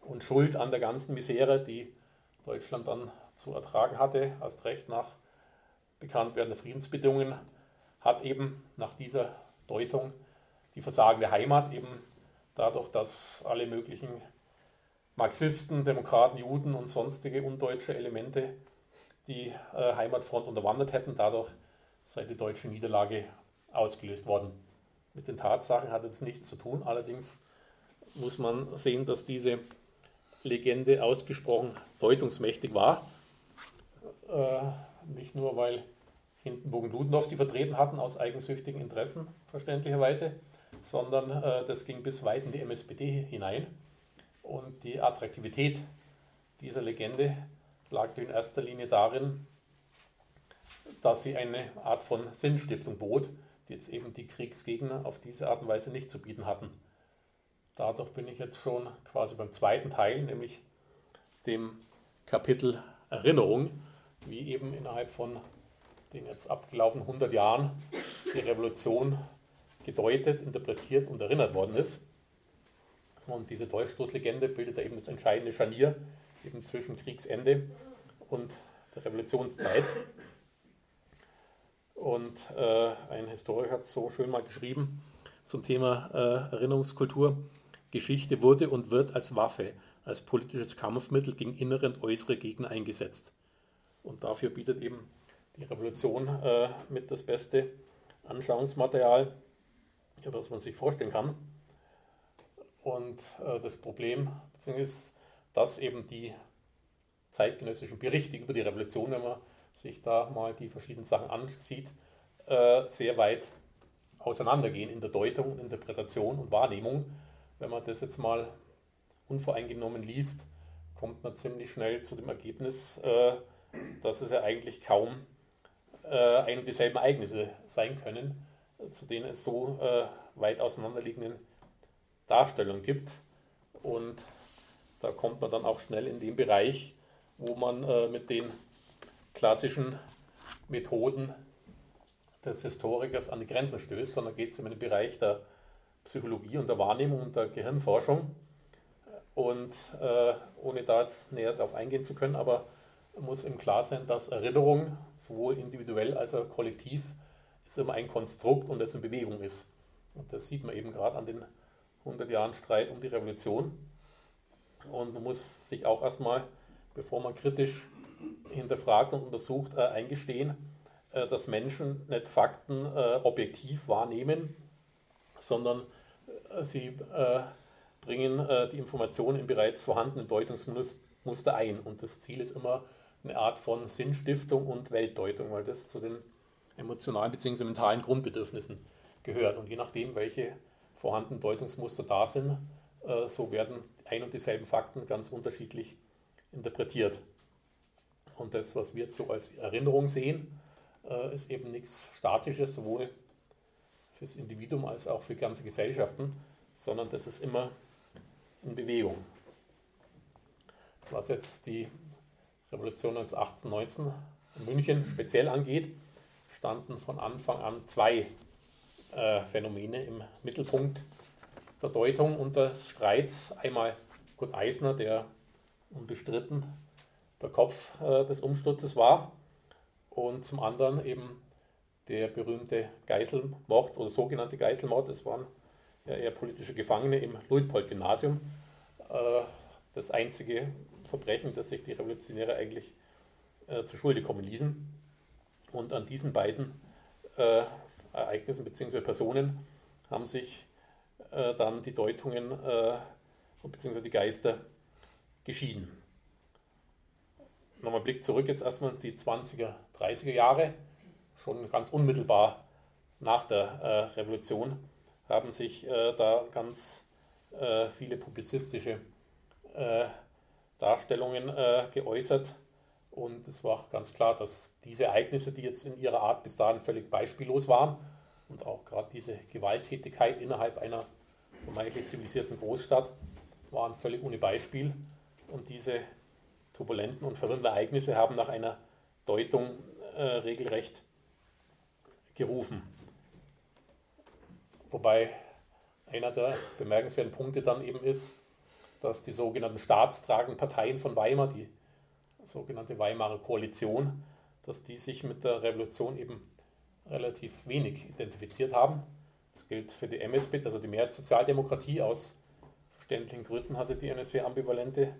und Schuld an der ganzen Misere, die Deutschland dann zu ertragen hatte, erst recht nach Bekanntwerden der Friedensbedingungen, hat eben nach dieser Deutung die versagende Heimat eben dadurch, dass alle möglichen Marxisten, Demokraten, Juden und sonstige undeutsche Elemente die äh, Heimatfront unterwandert hätten. Dadurch sei die deutsche Niederlage ausgelöst worden. Mit den Tatsachen hat es nichts zu tun. Allerdings muss man sehen, dass diese Legende ausgesprochen deutungsmächtig war. Äh, nicht nur, weil Hindenburg und Ludendorff sie vertreten hatten aus eigensüchtigen Interessen, verständlicherweise, sondern äh, das ging bis weit in die MSPD hinein. Und die Attraktivität dieser Legende lag in erster Linie darin, dass sie eine Art von Sinnstiftung bot, die jetzt eben die Kriegsgegner auf diese Art und Weise nicht zu bieten hatten. Dadurch bin ich jetzt schon quasi beim zweiten Teil, nämlich dem Kapitel Erinnerung, wie eben innerhalb von den jetzt abgelaufenen 100 Jahren die Revolution gedeutet, interpretiert und erinnert worden ist. Und diese Dolchstoßlegende bildet da eben das entscheidende Scharnier eben zwischen Kriegsende und der Revolutionszeit. Und äh, ein Historiker hat so schön mal geschrieben zum Thema äh, Erinnerungskultur, Geschichte wurde und wird als Waffe als politisches Kampfmittel gegen innere und äußere Gegner eingesetzt. Und dafür bietet eben die Revolution äh, mit das beste Anschauungsmaterial, was man sich vorstellen kann. Und äh, das Problem ist, dass eben die zeitgenössischen Berichte über die Revolution, wenn man sich da mal die verschiedenen Sachen ansieht, äh, sehr weit auseinandergehen in der Deutung, Interpretation und Wahrnehmung. Wenn man das jetzt mal unvoreingenommen liest, kommt man ziemlich schnell zu dem Ergebnis, äh, dass es ja eigentlich kaum äh, ein und dieselben Ereignisse sein können, zu denen es so äh, weit auseinanderliegenden Darstellungen gibt. Und da kommt man dann auch schnell in den Bereich, wo man äh, mit den klassischen Methoden des Historikers an die Grenzen stößt, sondern geht es in den Bereich der Psychologie und der Wahrnehmung und der Gehirnforschung. Und äh, ohne da jetzt näher darauf eingehen zu können, aber muss im klar sein, dass Erinnerung sowohl individuell als auch kollektiv ist immer ein Konstrukt und das in Bewegung ist. Und das sieht man eben gerade an den 100 Jahren Streit um die Revolution. Und man muss sich auch erstmal, bevor man kritisch hinterfragt und untersucht, äh, eingestehen, äh, dass Menschen nicht Fakten äh, objektiv wahrnehmen, sondern äh, sie äh, bringen die Informationen in bereits vorhandenen Deutungsmuster ein. Und das Ziel ist immer eine Art von Sinnstiftung und Weltdeutung, weil das zu den emotionalen bzw. mentalen Grundbedürfnissen gehört. Und je nachdem, welche vorhandenen Deutungsmuster da sind, so werden ein und dieselben Fakten ganz unterschiedlich interpretiert. Und das, was wir so als Erinnerung sehen, äh, ist eben nichts Statisches, sowohl fürs Individuum als auch für ganze Gesellschaften, sondern das ist immer in Bewegung. Was jetzt die Revolution 1819 in München speziell angeht, standen von Anfang an zwei äh, Phänomene im Mittelpunkt der Deutung und des Streits. Einmal Kurt Eisner, der unbestritten der Kopf äh, des Umsturzes war, und zum anderen eben der berühmte Geiselmord oder sogenannte Geiselmord. Es waren ja eher politische Gefangene im Luitpold-Gymnasium. Äh, das einzige Verbrechen, das sich die Revolutionäre eigentlich äh, zur Schulde kommen ließen. Und an diesen beiden äh, Ereignissen bzw. Personen haben sich äh, dann die Deutungen äh, bzw. die Geister geschieden. Nochmal Blick zurück jetzt erstmal die 20er, 30er Jahre, schon ganz unmittelbar nach der äh, Revolution haben sich äh, da ganz äh, viele publizistische äh, Darstellungen äh, geäußert. Und es war ganz klar, dass diese Ereignisse, die jetzt in ihrer Art bis dahin völlig beispiellos waren und auch gerade diese Gewalttätigkeit innerhalb einer vermeintlich zivilisierten Großstadt, waren völlig ohne Beispiel. Und diese turbulenten und verwirrenden Ereignisse haben nach einer Deutung äh, regelrecht gerufen. Wobei einer der bemerkenswerten Punkte dann eben ist, dass die sogenannten staatstragenden Parteien von Weimar, die sogenannte Weimarer Koalition, dass die sich mit der Revolution eben relativ wenig identifiziert haben. Das gilt für die MSB, also die Mehrheitssozialdemokratie. Aus verständlichen Gründen hatte die sehr ambivalente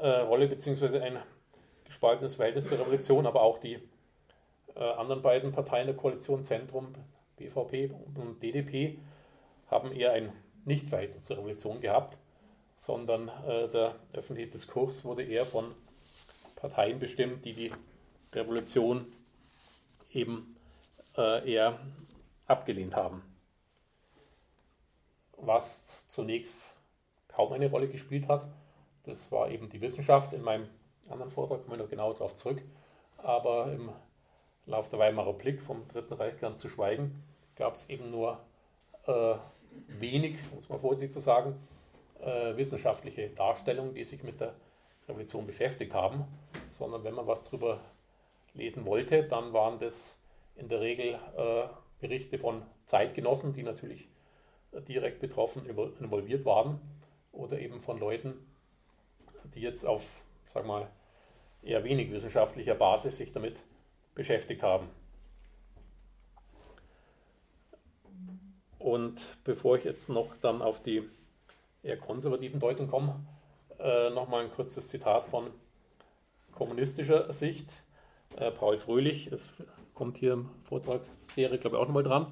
äh, Rolle beziehungsweise ein gespaltenes Verhältnis zur Revolution, aber auch die äh, anderen beiden Parteien der Koalition, Zentrum, BVP und DDP, haben eher ein Nichtverhältnis zur Revolution gehabt sondern äh, der öffentliche Diskurs wurde eher von Parteien bestimmt, die die Revolution eben äh, eher abgelehnt haben. Was zunächst kaum eine Rolle gespielt hat, das war eben die Wissenschaft. In meinem anderen Vortrag komme ich noch genauer darauf zurück. Aber im Lauf der Weimarer Blick vom Dritten Reich ganz zu schweigen, gab es eben nur äh, wenig, muss man vorsichtig zu sagen, äh, wissenschaftliche Darstellungen, die sich mit der Revolution beschäftigt haben, sondern wenn man was darüber lesen wollte, dann waren das in der Regel äh, Berichte von Zeitgenossen, die natürlich äh, direkt betroffen involviert waren, oder eben von Leuten, die jetzt auf, sag mal, eher wenig wissenschaftlicher Basis sich damit beschäftigt haben. Und bevor ich jetzt noch dann auf die eher konservativen Deutung kommen, äh, nochmal ein kurzes Zitat von kommunistischer Sicht. Äh, Paul Fröhlich, es kommt hier im Vortragsserie, glaube ich, auch nochmal dran,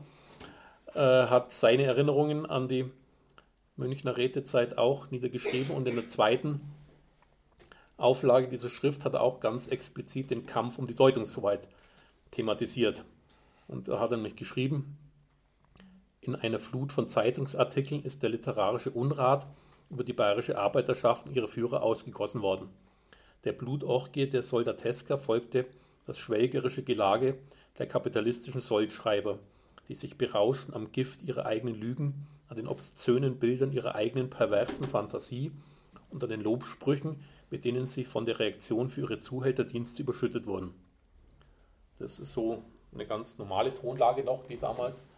äh, hat seine Erinnerungen an die Münchner Rätezeit auch niedergeschrieben und in der zweiten Auflage dieser Schrift hat er auch ganz explizit den Kampf um die Deutungshoheit thematisiert. Und da hat er nämlich geschrieben, in einer Flut von Zeitungsartikeln ist der literarische Unrat über die bayerische Arbeiterschaft und ihre Führer ausgegossen worden. Der Blutorgie der Soldateska folgte das schwelgerische Gelage der kapitalistischen Soldschreiber, die sich berauschen am Gift ihrer eigenen Lügen, an den obszönen Bildern ihrer eigenen perversen Fantasie und an den Lobsprüchen, mit denen sie von der Reaktion für ihre Zuhälterdienste überschüttet wurden. Das ist so eine ganz normale Tonlage noch, die damals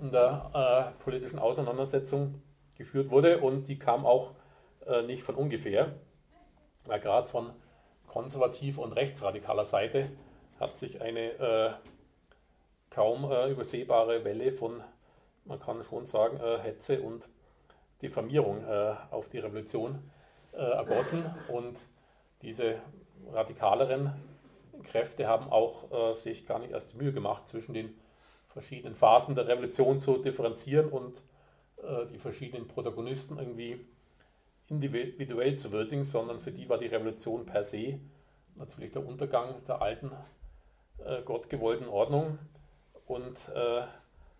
in der äh, politischen Auseinandersetzung geführt wurde und die kam auch äh, nicht von ungefähr, weil gerade von konservativ und rechtsradikaler Seite hat sich eine äh, kaum äh, übersehbare Welle von, man kann schon sagen, äh, Hetze und Diffamierung äh, auf die Revolution ergossen und diese radikaleren Kräfte haben auch sich gar nicht erst die Mühe gemacht, zwischen den verschiedenen Phasen der Revolution zu differenzieren und äh, die verschiedenen Protagonisten irgendwie individuell zu würdigen, sondern für die war die Revolution per se natürlich der Untergang der alten äh, gottgewollten Ordnung und äh,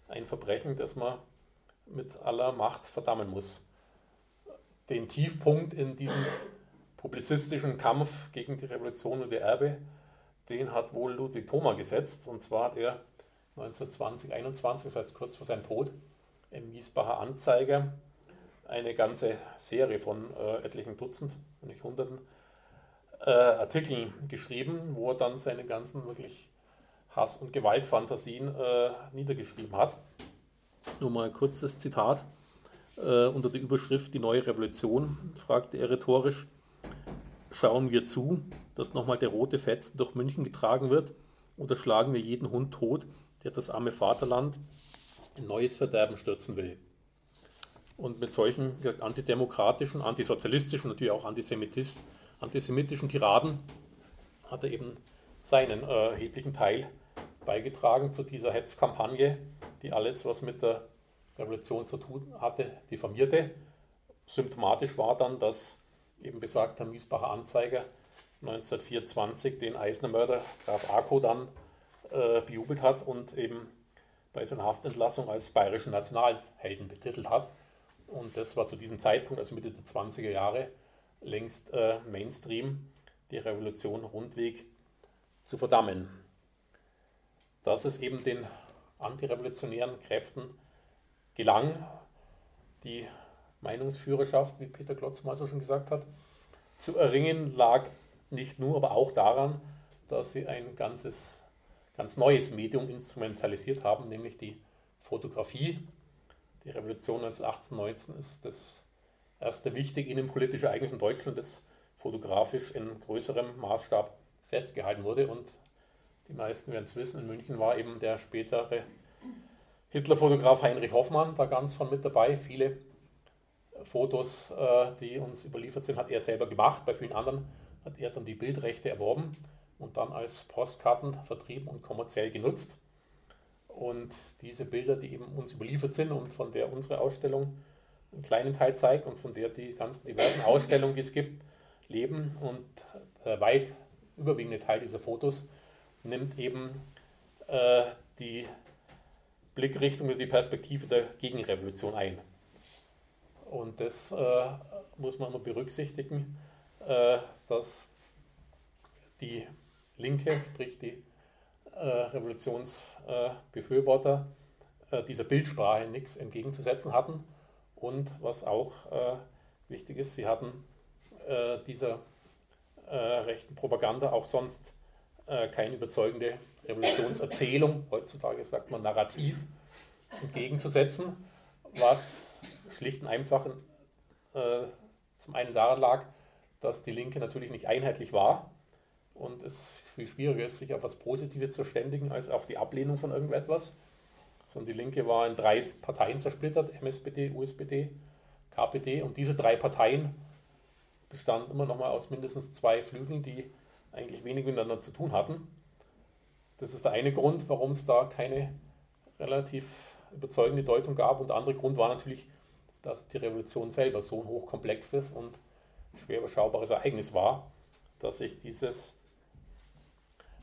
ein Verbrechen, das man mit aller Macht verdammen muss. Den Tiefpunkt in diesem publizistischen Kampf gegen die Revolution und die Erbe, den hat wohl Ludwig Thoma gesetzt. Und zwar hat er 1920, 21, das heißt kurz vor seinem Tod, im Wiesbacher Anzeiger eine ganze Serie von äh, etlichen Dutzend, wenn nicht Hunderten äh, Artikeln geschrieben, wo er dann seine ganzen wirklich Hass- und Gewaltfantasien äh, niedergeschrieben hat. Nur mal ein kurzes Zitat. Äh, unter der Überschrift Die neue Revolution fragte er rhetorisch, schauen wir zu, dass nochmal der rote Fetzen durch München getragen wird oder schlagen wir jeden Hund tot, der das arme Vaterland in neues Verderben stürzen will. Und mit solchen antidemokratischen, antisozialistischen, natürlich auch antisemitisch, antisemitischen Tiraden hat er eben seinen äh, erheblichen Teil beigetragen zu dieser Hetzkampagne, die alles, was mit der Revolution zu tun hatte, diffamierte. Symptomatisch war dann, dass eben besagter Miesbacher Anzeiger 1924 den Eisnermörder Graf Arco dann äh, bejubelt hat und eben bei seiner Haftentlassung als bayerischen Nationalhelden betitelt hat. Und das war zu diesem Zeitpunkt, also Mitte der 20er Jahre, längst äh, Mainstream, die Revolution rundweg zu verdammen. Dass es eben den antirevolutionären Kräften gelang, die Meinungsführerschaft, wie Peter Klotz mal so schon gesagt hat, zu erringen, lag nicht nur, aber auch daran, dass sie ein ganzes ganz neues Medium instrumentalisiert haben, nämlich die Fotografie. Die Revolution 1918-19 ist das erste wichtige innenpolitische Ereignis in Deutschland, das fotografisch in größerem Maßstab festgehalten wurde. Und die meisten werden es wissen, in München war eben der spätere Hitlerfotograf Heinrich Hoffmann da ganz von mit dabei. Viele Fotos, äh, die uns überliefert sind, hat er selber gemacht. Bei vielen anderen hat er dann die Bildrechte erworben und dann als Postkarten vertrieben und kommerziell genutzt. Und diese Bilder, die eben uns überliefert sind und von der unsere Ausstellung einen kleinen Teil zeigt und von der die ganzen diversen Ausstellungen, die es gibt, leben und der weit überwiegende Teil dieser Fotos nimmt eben äh, die Blickrichtung oder die Perspektive der Gegenrevolution ein. Und das äh, muss man immer berücksichtigen, äh, dass die Linke, sprich die äh, Revolutionsbefürworter äh, dieser Bildsprache nichts entgegenzusetzen hatten. Und was auch äh, wichtig ist, sie hatten äh, dieser rechten Propaganda auch sonst keine überzeugende Revolutionserzählung, heutzutage sagt man Narrativ, entgegenzusetzen, was schlicht und einfach zum einen daran lag, dass die Linke natürlich nicht einheitlich war und es viel schwieriger ist, sich auf was Positives zu ständigen, als auf die Ablehnung von irgendetwas. Sondern die Linke war in drei Parteien zersplittert, MSPD, USPD, KPD. Und diese drei Parteien bestand immer noch mal aus mindestens zwei Flügeln, die eigentlich wenig miteinander zu tun hatten. Das ist der eine Grund, warum es da keine relativ überzeugende Deutung gab. Und der andere Grund war natürlich, dass die Revolution selber so ein hochkomplexes und schwer überschaubares Ereignis war, dass sich dieses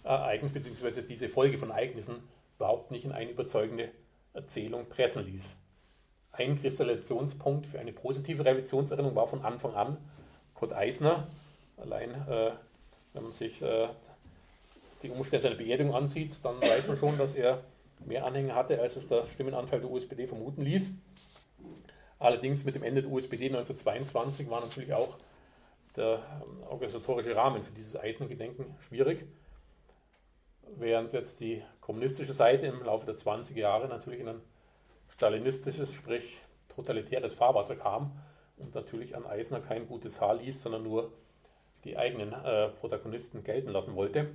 Ereignis bzw. diese Folge von Ereignissen überhaupt nicht in eine überzeugende Erzählung pressen ließ. Ein Kristallisationspunkt für eine positive Revolutionserinnerung war von Anfang an Kurt Eisner. Allein, äh, wenn man sich äh, die Umstände seiner Beerdigung ansieht, dann weiß man schon, dass er mehr Anhänger hatte, als es der Stimmenanteil der USPD vermuten ließ. Allerdings mit dem Ende der USPD 1922 war natürlich auch der ähm, organisatorische Rahmen für dieses Eisner-Gedenken schwierig. Während jetzt die kommunistische Seite im Laufe der 20er Jahre natürlich in ein stalinistisches, sprich totalitäres Fahrwasser kam und natürlich an Eisner kein gutes Haar ließ, sondern nur die eigenen äh, Protagonisten gelten lassen wollte.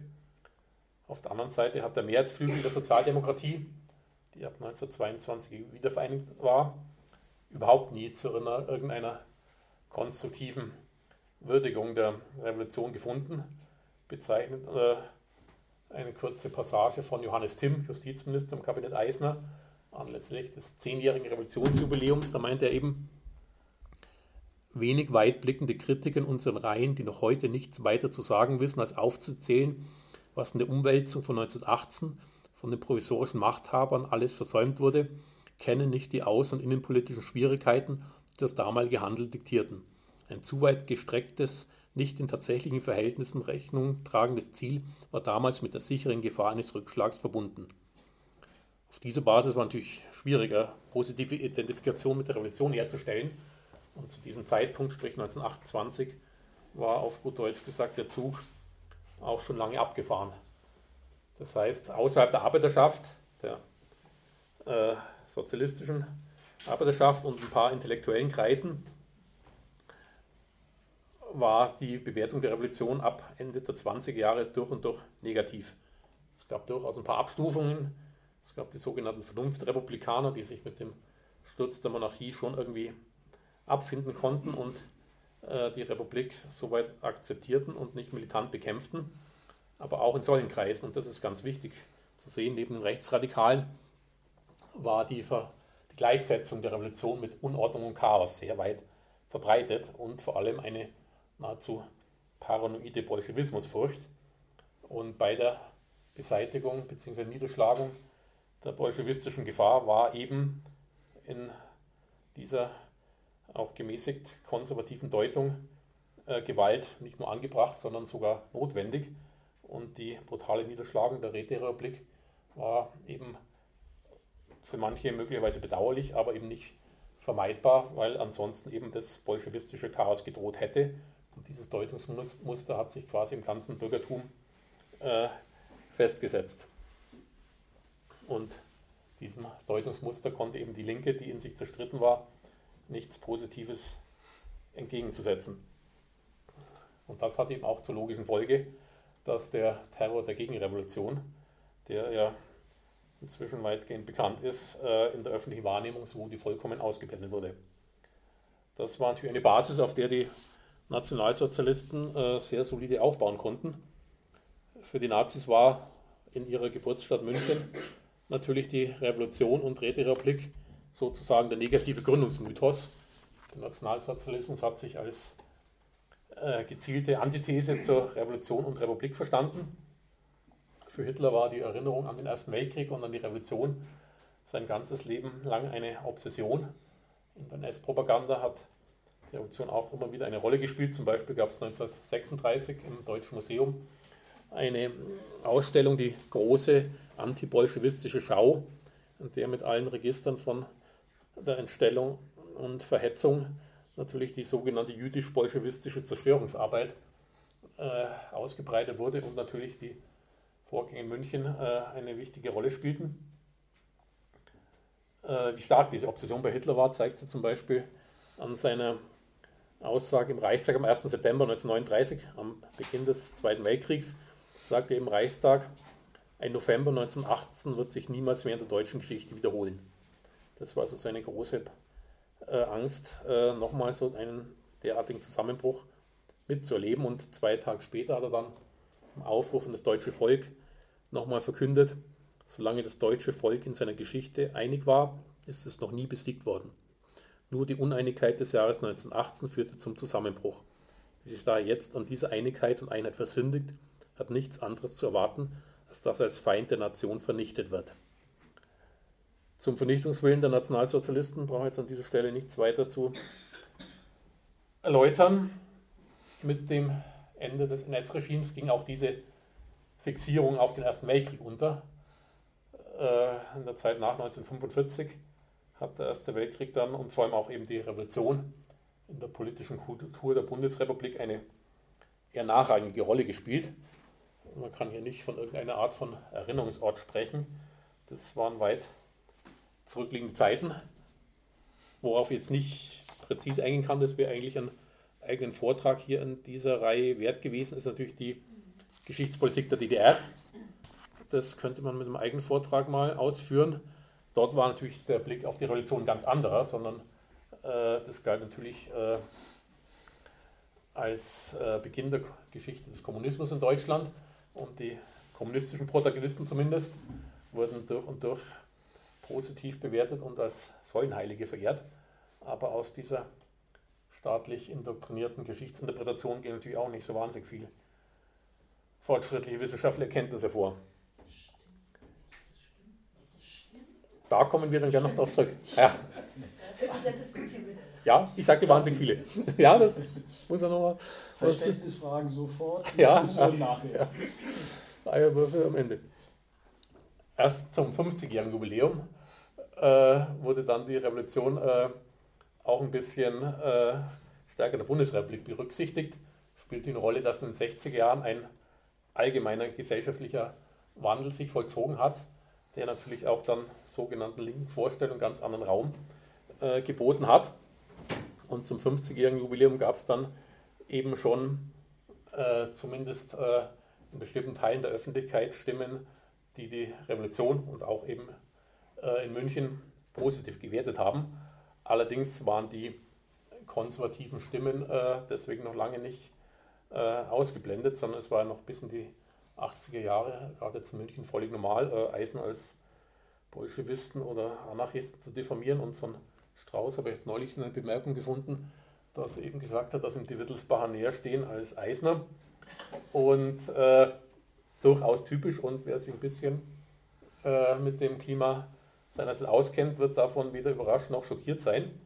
Auf der anderen Seite hat der Mehrheitsflügel der Sozialdemokratie, die ab 1922 wiedervereinigt war, überhaupt nie zu irgendeiner konstruktiven Würdigung der Revolution gefunden. Bezeichnet äh, eine kurze Passage von Johannes Timm, Justizminister im Kabinett Eisner, anlässlich des zehnjährigen Revolutionsjubiläums. Da meint er eben, wenig weitblickende Kritiker in unseren Reihen, die noch heute nichts weiter zu sagen wissen, als aufzuzählen, was in der Umwälzung von 1918 von den provisorischen Machthabern alles versäumt wurde, kennen nicht die außen- und innenpolitischen Schwierigkeiten, die das damalige Handel diktierten. Ein zu weit gestrecktes, nicht in tatsächlichen Verhältnissen Rechnung tragendes Ziel war damals mit der sicheren Gefahr eines Rückschlags verbunden. Auf dieser Basis war natürlich schwieriger, positive Identifikation mit der Revolution herzustellen. Und zu diesem Zeitpunkt, sprich 1928, war auf gut Deutsch gesagt der Zug auch schon lange abgefahren. Das heißt, außerhalb der Arbeiterschaft, der äh, sozialistischen Arbeiterschaft und ein paar intellektuellen Kreisen war die Bewertung der Revolution ab Ende der 20er Jahre durch und durch negativ. Es gab durchaus ein paar Abstufungen. Es gab die sogenannten Vernunftrepublikaner, die sich mit dem Sturz der Monarchie schon irgendwie abfinden konnten und äh, die Republik soweit akzeptierten und nicht militant bekämpften, aber auch in solchen Kreisen, und das ist ganz wichtig zu sehen, neben den Rechtsradikalen war die, Ver die Gleichsetzung der Revolution mit Unordnung und Chaos sehr weit verbreitet und vor allem eine nahezu paranoide Bolschewismusfurcht. Und bei der Beseitigung bzw. Niederschlagung der bolschewistischen Gefahr war eben in dieser auch gemäßigt konservativen Deutung äh, Gewalt nicht nur angebracht, sondern sogar notwendig. Und die brutale Niederschlagung der Räterepublik war eben für manche möglicherweise bedauerlich, aber eben nicht vermeidbar, weil ansonsten eben das bolschewistische Chaos gedroht hätte. Und dieses Deutungsmuster hat sich quasi im ganzen Bürgertum äh, festgesetzt. Und diesem Deutungsmuster konnte eben die Linke, die in sich zerstritten war, nichts Positives entgegenzusetzen. Und das hat eben auch zur logischen Folge, dass der Terror der Gegenrevolution, der ja inzwischen weitgehend bekannt ist, äh, in der öffentlichen Wahrnehmung so wie vollkommen ausgeblendet wurde. Das war natürlich eine Basis, auf der die Nationalsozialisten äh, sehr solide aufbauen konnten. Für die Nazis war in ihrer Geburtsstadt München natürlich die Revolution und Räterepublik sozusagen der negative Gründungsmythos. Der Nationalsozialismus hat sich als äh, gezielte Antithese zur Revolution und Republik verstanden. Für Hitler war die Erinnerung an den Ersten Weltkrieg und an die Revolution sein ganzes Leben lang eine Obsession. In der NS-Propaganda hat die Revolution auch immer wieder eine Rolle gespielt. Zum Beispiel gab es 1936 im Deutschen Museum eine Ausstellung, die große antibolschewistische Schau, in der mit allen Registern von der Entstellung und Verhetzung natürlich die sogenannte jüdisch-bolschewistische Zerstörungsarbeit äh, ausgebreitet wurde und natürlich die Vorgänge in München äh, eine wichtige Rolle spielten. Äh, wie stark diese Obsession bei Hitler war, zeigt sie zum Beispiel an seiner Aussage im Reichstag am 1. September 1939, am Beginn des Zweiten Weltkriegs, sagte er im Reichstag, ein November 1918 wird sich niemals mehr in der deutschen Geschichte wiederholen. Das war so seine große äh, Angst, äh, nochmal so einen derartigen Zusammenbruch mitzuerleben. Und zwei Tage später hat er dann im Aufruf an das deutsche Volk nochmal verkündet, solange das deutsche Volk in seiner Geschichte einig war, ist es noch nie besiegt worden. Nur die Uneinigkeit des Jahres 1918 führte zum Zusammenbruch. Wie sich da jetzt an dieser Einigkeit und Einheit versündigt, hat nichts anderes zu erwarten, als dass er als Feind der Nation vernichtet wird. Zum Vernichtungswillen der Nationalsozialisten brauche ich jetzt an dieser Stelle nichts weiter zu erläutern. Mit dem Ende des NS-Regimes ging auch diese Fixierung auf den Ersten Weltkrieg unter. Äh, in der Zeit nach 1945 hat der Erste Weltkrieg dann und vor allem auch eben die Revolution in der politischen Kultur der Bundesrepublik eine eher nachrangige Rolle gespielt. Man kann hier nicht von irgendeiner Art von Erinnerungsort sprechen. Das waren weit zurückliegende Zeiten, worauf ich jetzt nicht präzise eingehen kann. Das wäre eigentlich ein eigenen Vortrag hier in dieser Reihe wert gewesen, ist natürlich die Geschichtspolitik der DDR. Das könnte man mit einem eigenen Vortrag mal ausführen. Dort war natürlich der Blick auf die Revolution ganz anderer, sondern äh, das galt natürlich äh, als äh, Beginn der Geschichte des Kommunismus in Deutschland und die kommunistischen Protagonisten zumindest wurden durch und durch positiv bewertet und als Säulenheilige verehrt. Aber aus dieser staatlich indoktrinierten Geschichtsinterpretation gehen natürlich auch nicht so wahnsinnig viele fortschrittliche wissenschaftliche Erkenntnisse hervor. Da kommen wir dann gerne noch drauf zurück. Ja. Ja, ich sagte wahnsinnig viele. Ja, das muss er nochmal. Verständnisfragen sofort, ja, nachher. Ja. Eierwürfel am Ende. Erst zum 50-jährigen Jubiläum äh, wurde dann die Revolution äh, auch ein bisschen äh, stärker in der Bundesrepublik berücksichtigt. Spielt die Rolle, dass in den 60er Jahren ein allgemeiner gesellschaftlicher Wandel sich vollzogen hat, der natürlich auch dann sogenannten linken Vorstellungen ganz anderen Raum äh, geboten hat. Und zum 50-jährigen Jubiläum gab es dann eben schon äh, zumindest äh, in bestimmten Teilen der Öffentlichkeit Stimmen, die die Revolution und auch eben äh, in München positiv gewertet haben. Allerdings waren die konservativen Stimmen äh, deswegen noch lange nicht äh, ausgeblendet, sondern es war noch bis in die 80er Jahre, gerade jetzt in München, völlig normal, äh, Eisen als Bolschewisten oder Anarchisten zu diffamieren. Und von Strauß habe ich jetzt neulich eine Bemerkung gefunden, dass er eben gesagt hat, dass ihm die Wittelsbacher näher stehen als Eisner. Und äh, durchaus typisch und wer sich ein bisschen äh, mit dem Klima seines auskennt, wird davon weder überrascht noch schockiert sein.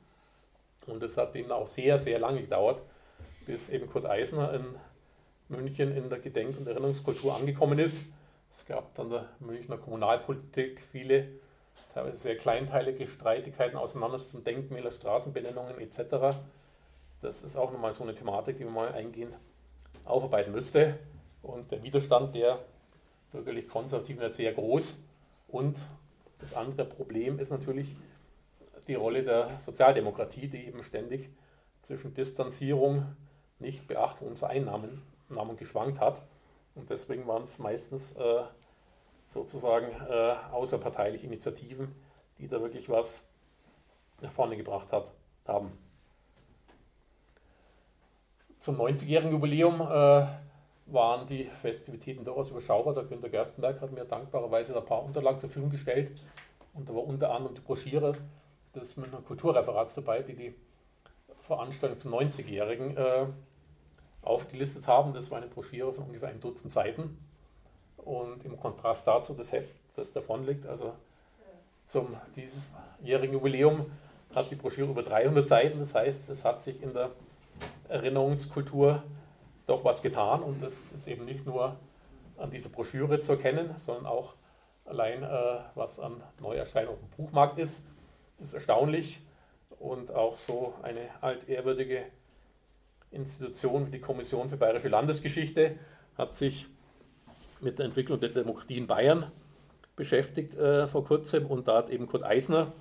Und es hat eben auch sehr, sehr lange gedauert, bis eben Kurt Eisner in München in der Gedenk- und Erinnerungskultur angekommen ist. Es gab dann der Münchner Kommunalpolitik viele, teilweise sehr kleinteilige Streitigkeiten, Auseinandersetzungen, Denkmäler, Straßenbenennungen etc. Das ist auch nochmal so eine Thematik, die man mal eingehend aufarbeiten müsste. Und der Widerstand der bürgerlich-konservativen ist sehr groß. Und das andere Problem ist natürlich die Rolle der Sozialdemokratie, die eben ständig zwischen Distanzierung, Nichtbeachtung und Vereinnahmung geschwankt hat. Und deswegen waren es meistens äh, sozusagen äh, außerparteiliche Initiativen, die da wirklich was nach vorne gebracht hat, haben. Zum 90-jährigen Jubiläum äh, waren die Festivitäten durchaus überschaubar. Der Günter Gerstenberg hat mir dankbarerweise ein paar Unterlagen zur Verfügung gestellt. Und da war unter anderem die Broschüre des Münchner Kulturreferats dabei, die die Veranstaltung zum 90-Jährigen äh, aufgelistet haben. Das war eine Broschüre von ungefähr ein Dutzend Seiten. Und im Kontrast dazu das Heft, das davon liegt, also zum diesjährigen Jubiläum, hat die Broschüre über 300 Seiten. Das heißt, es hat sich in der Erinnerungskultur doch was getan. Und das ist eben nicht nur an dieser Broschüre zu erkennen, sondern auch allein, äh, was an Neuerscheinungen auf dem Buchmarkt ist, ist erstaunlich. Und auch so eine altehrwürdige Institution wie die Kommission für Bayerische Landesgeschichte hat sich mit der Entwicklung der Demokratie in Bayern beschäftigt äh, vor kurzem und da hat eben Kurt Eisner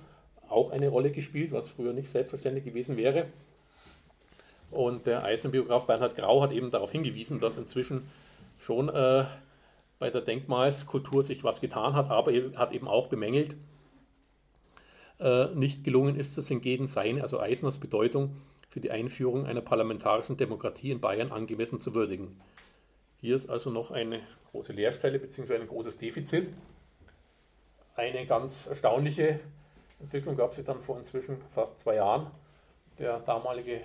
auch eine Rolle gespielt, was früher nicht selbstverständlich gewesen wäre. Und der Eisenbiograf Bernhard Grau hat eben darauf hingewiesen, dass inzwischen schon äh, bei der Denkmalskultur sich was getan hat, aber er hat eben auch bemängelt, äh, nicht gelungen ist es hingegen seine, also Eisners Bedeutung für die Einführung einer parlamentarischen Demokratie in Bayern angemessen zu würdigen. Hier ist also noch eine große Leerstelle bzw. ein großes Defizit. Eine ganz erstaunliche Entwicklung gab es dann vor inzwischen fast zwei Jahren. Der damalige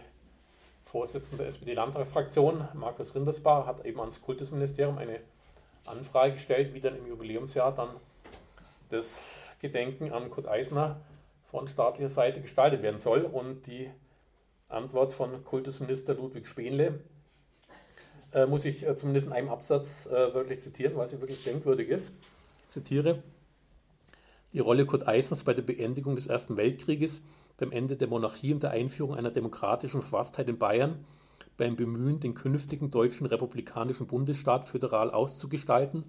Vorsitzende der SPD-Landtagsfraktion, Markus Rindersbach, hat eben ans Kultusministerium eine Anfrage gestellt, wie dann im Jubiläumsjahr dann das Gedenken an Kurt Eisner von staatlicher Seite gestaltet werden soll. Und die Antwort von Kultusminister Ludwig Spenle äh, muss ich äh, zumindest in einem Absatz äh, wirklich zitieren, weil sie wirklich denkwürdig ist. Ich zitiere: Die Rolle Kurt Eisners bei der Beendigung des Ersten Weltkrieges, beim Ende der Monarchie und der Einführung einer demokratischen Verfasstheit in Bayern, beim Bemühen, den künftigen deutschen republikanischen Bundesstaat föderal auszugestalten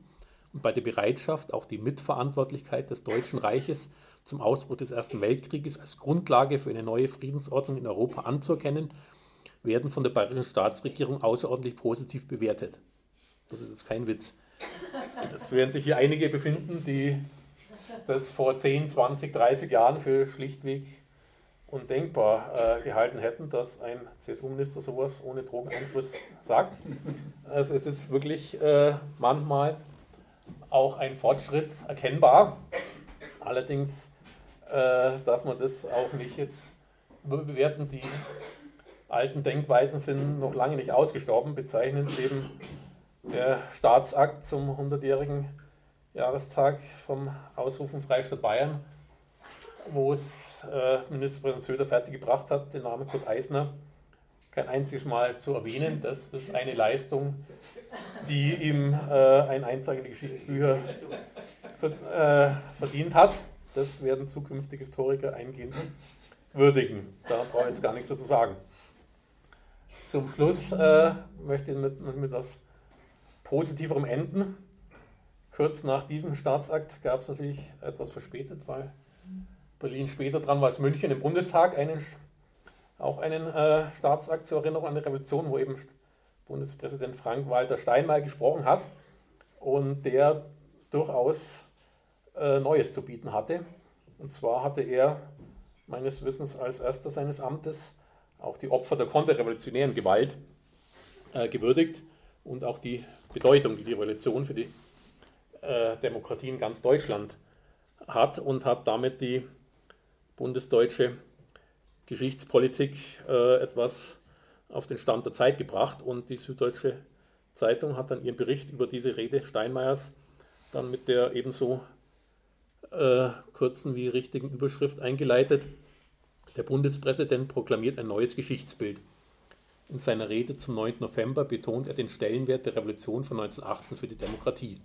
und bei der Bereitschaft, auch die Mitverantwortlichkeit des Deutschen Reiches zum Ausbruch des Ersten Weltkrieges als Grundlage für eine neue Friedensordnung in Europa anzuerkennen werden von der bayerischen Staatsregierung außerordentlich positiv bewertet. Das ist jetzt kein Witz. Es werden sich hier einige befinden, die das vor 10, 20, 30 Jahren für schlichtweg undenkbar äh, gehalten hätten, dass ein CSU-Minister sowas ohne Drogeneinfluss sagt. Also es ist wirklich äh, manchmal auch ein Fortschritt erkennbar. Allerdings äh, darf man das auch nicht jetzt überbewerten. Die alten Denkweisen sind noch lange nicht ausgestorben, bezeichnend eben der Staatsakt zum 100-jährigen Jahrestag vom Ausrufen Freistaat Bayern, wo es äh, Ministerpräsident Söder fertiggebracht hat, den Namen Kurt Eisner kein einziges Mal zu erwähnen. Das ist eine Leistung, die ihm äh, ein Eintrag in die Geschichtsbücher äh, verdient hat. Das werden zukünftige Historiker eingehend würdigen. Da brauche ich jetzt gar nichts dazu sagen. Zum Schluss äh, möchte ich mit, etwas Positiverem enden. Kurz nach diesem Staatsakt gab es natürlich etwas verspätet, weil Berlin später dran war als München im Bundestag einen, auch einen äh, Staatsakt zur Erinnerung an die Revolution, wo eben Bundespräsident Frank-Walter Steinmeier gesprochen hat und der durchaus äh, Neues zu bieten hatte. Und zwar hatte er meines Wissens als erster seines Amtes auch die Opfer der konterrevolutionären Gewalt äh, gewürdigt und auch die Bedeutung, die die Revolution für die äh, Demokratie in ganz Deutschland hat und hat damit die bundesdeutsche Geschichtspolitik äh, etwas auf den Stand der Zeit gebracht und die Süddeutsche Zeitung hat dann ihren Bericht über diese Rede Steinmeiers dann mit der ebenso äh, kurzen wie richtigen Überschrift eingeleitet. Der Bundespräsident proklamiert ein neues Geschichtsbild. In seiner Rede zum 9. November betont er den Stellenwert der Revolution von 1918 für die Demokratie.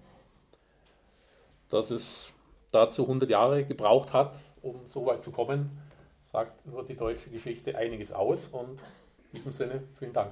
Dass es dazu 100 Jahre gebraucht hat, um so weit zu kommen, sagt über die deutsche Geschichte einiges aus. Und in diesem Sinne vielen Dank.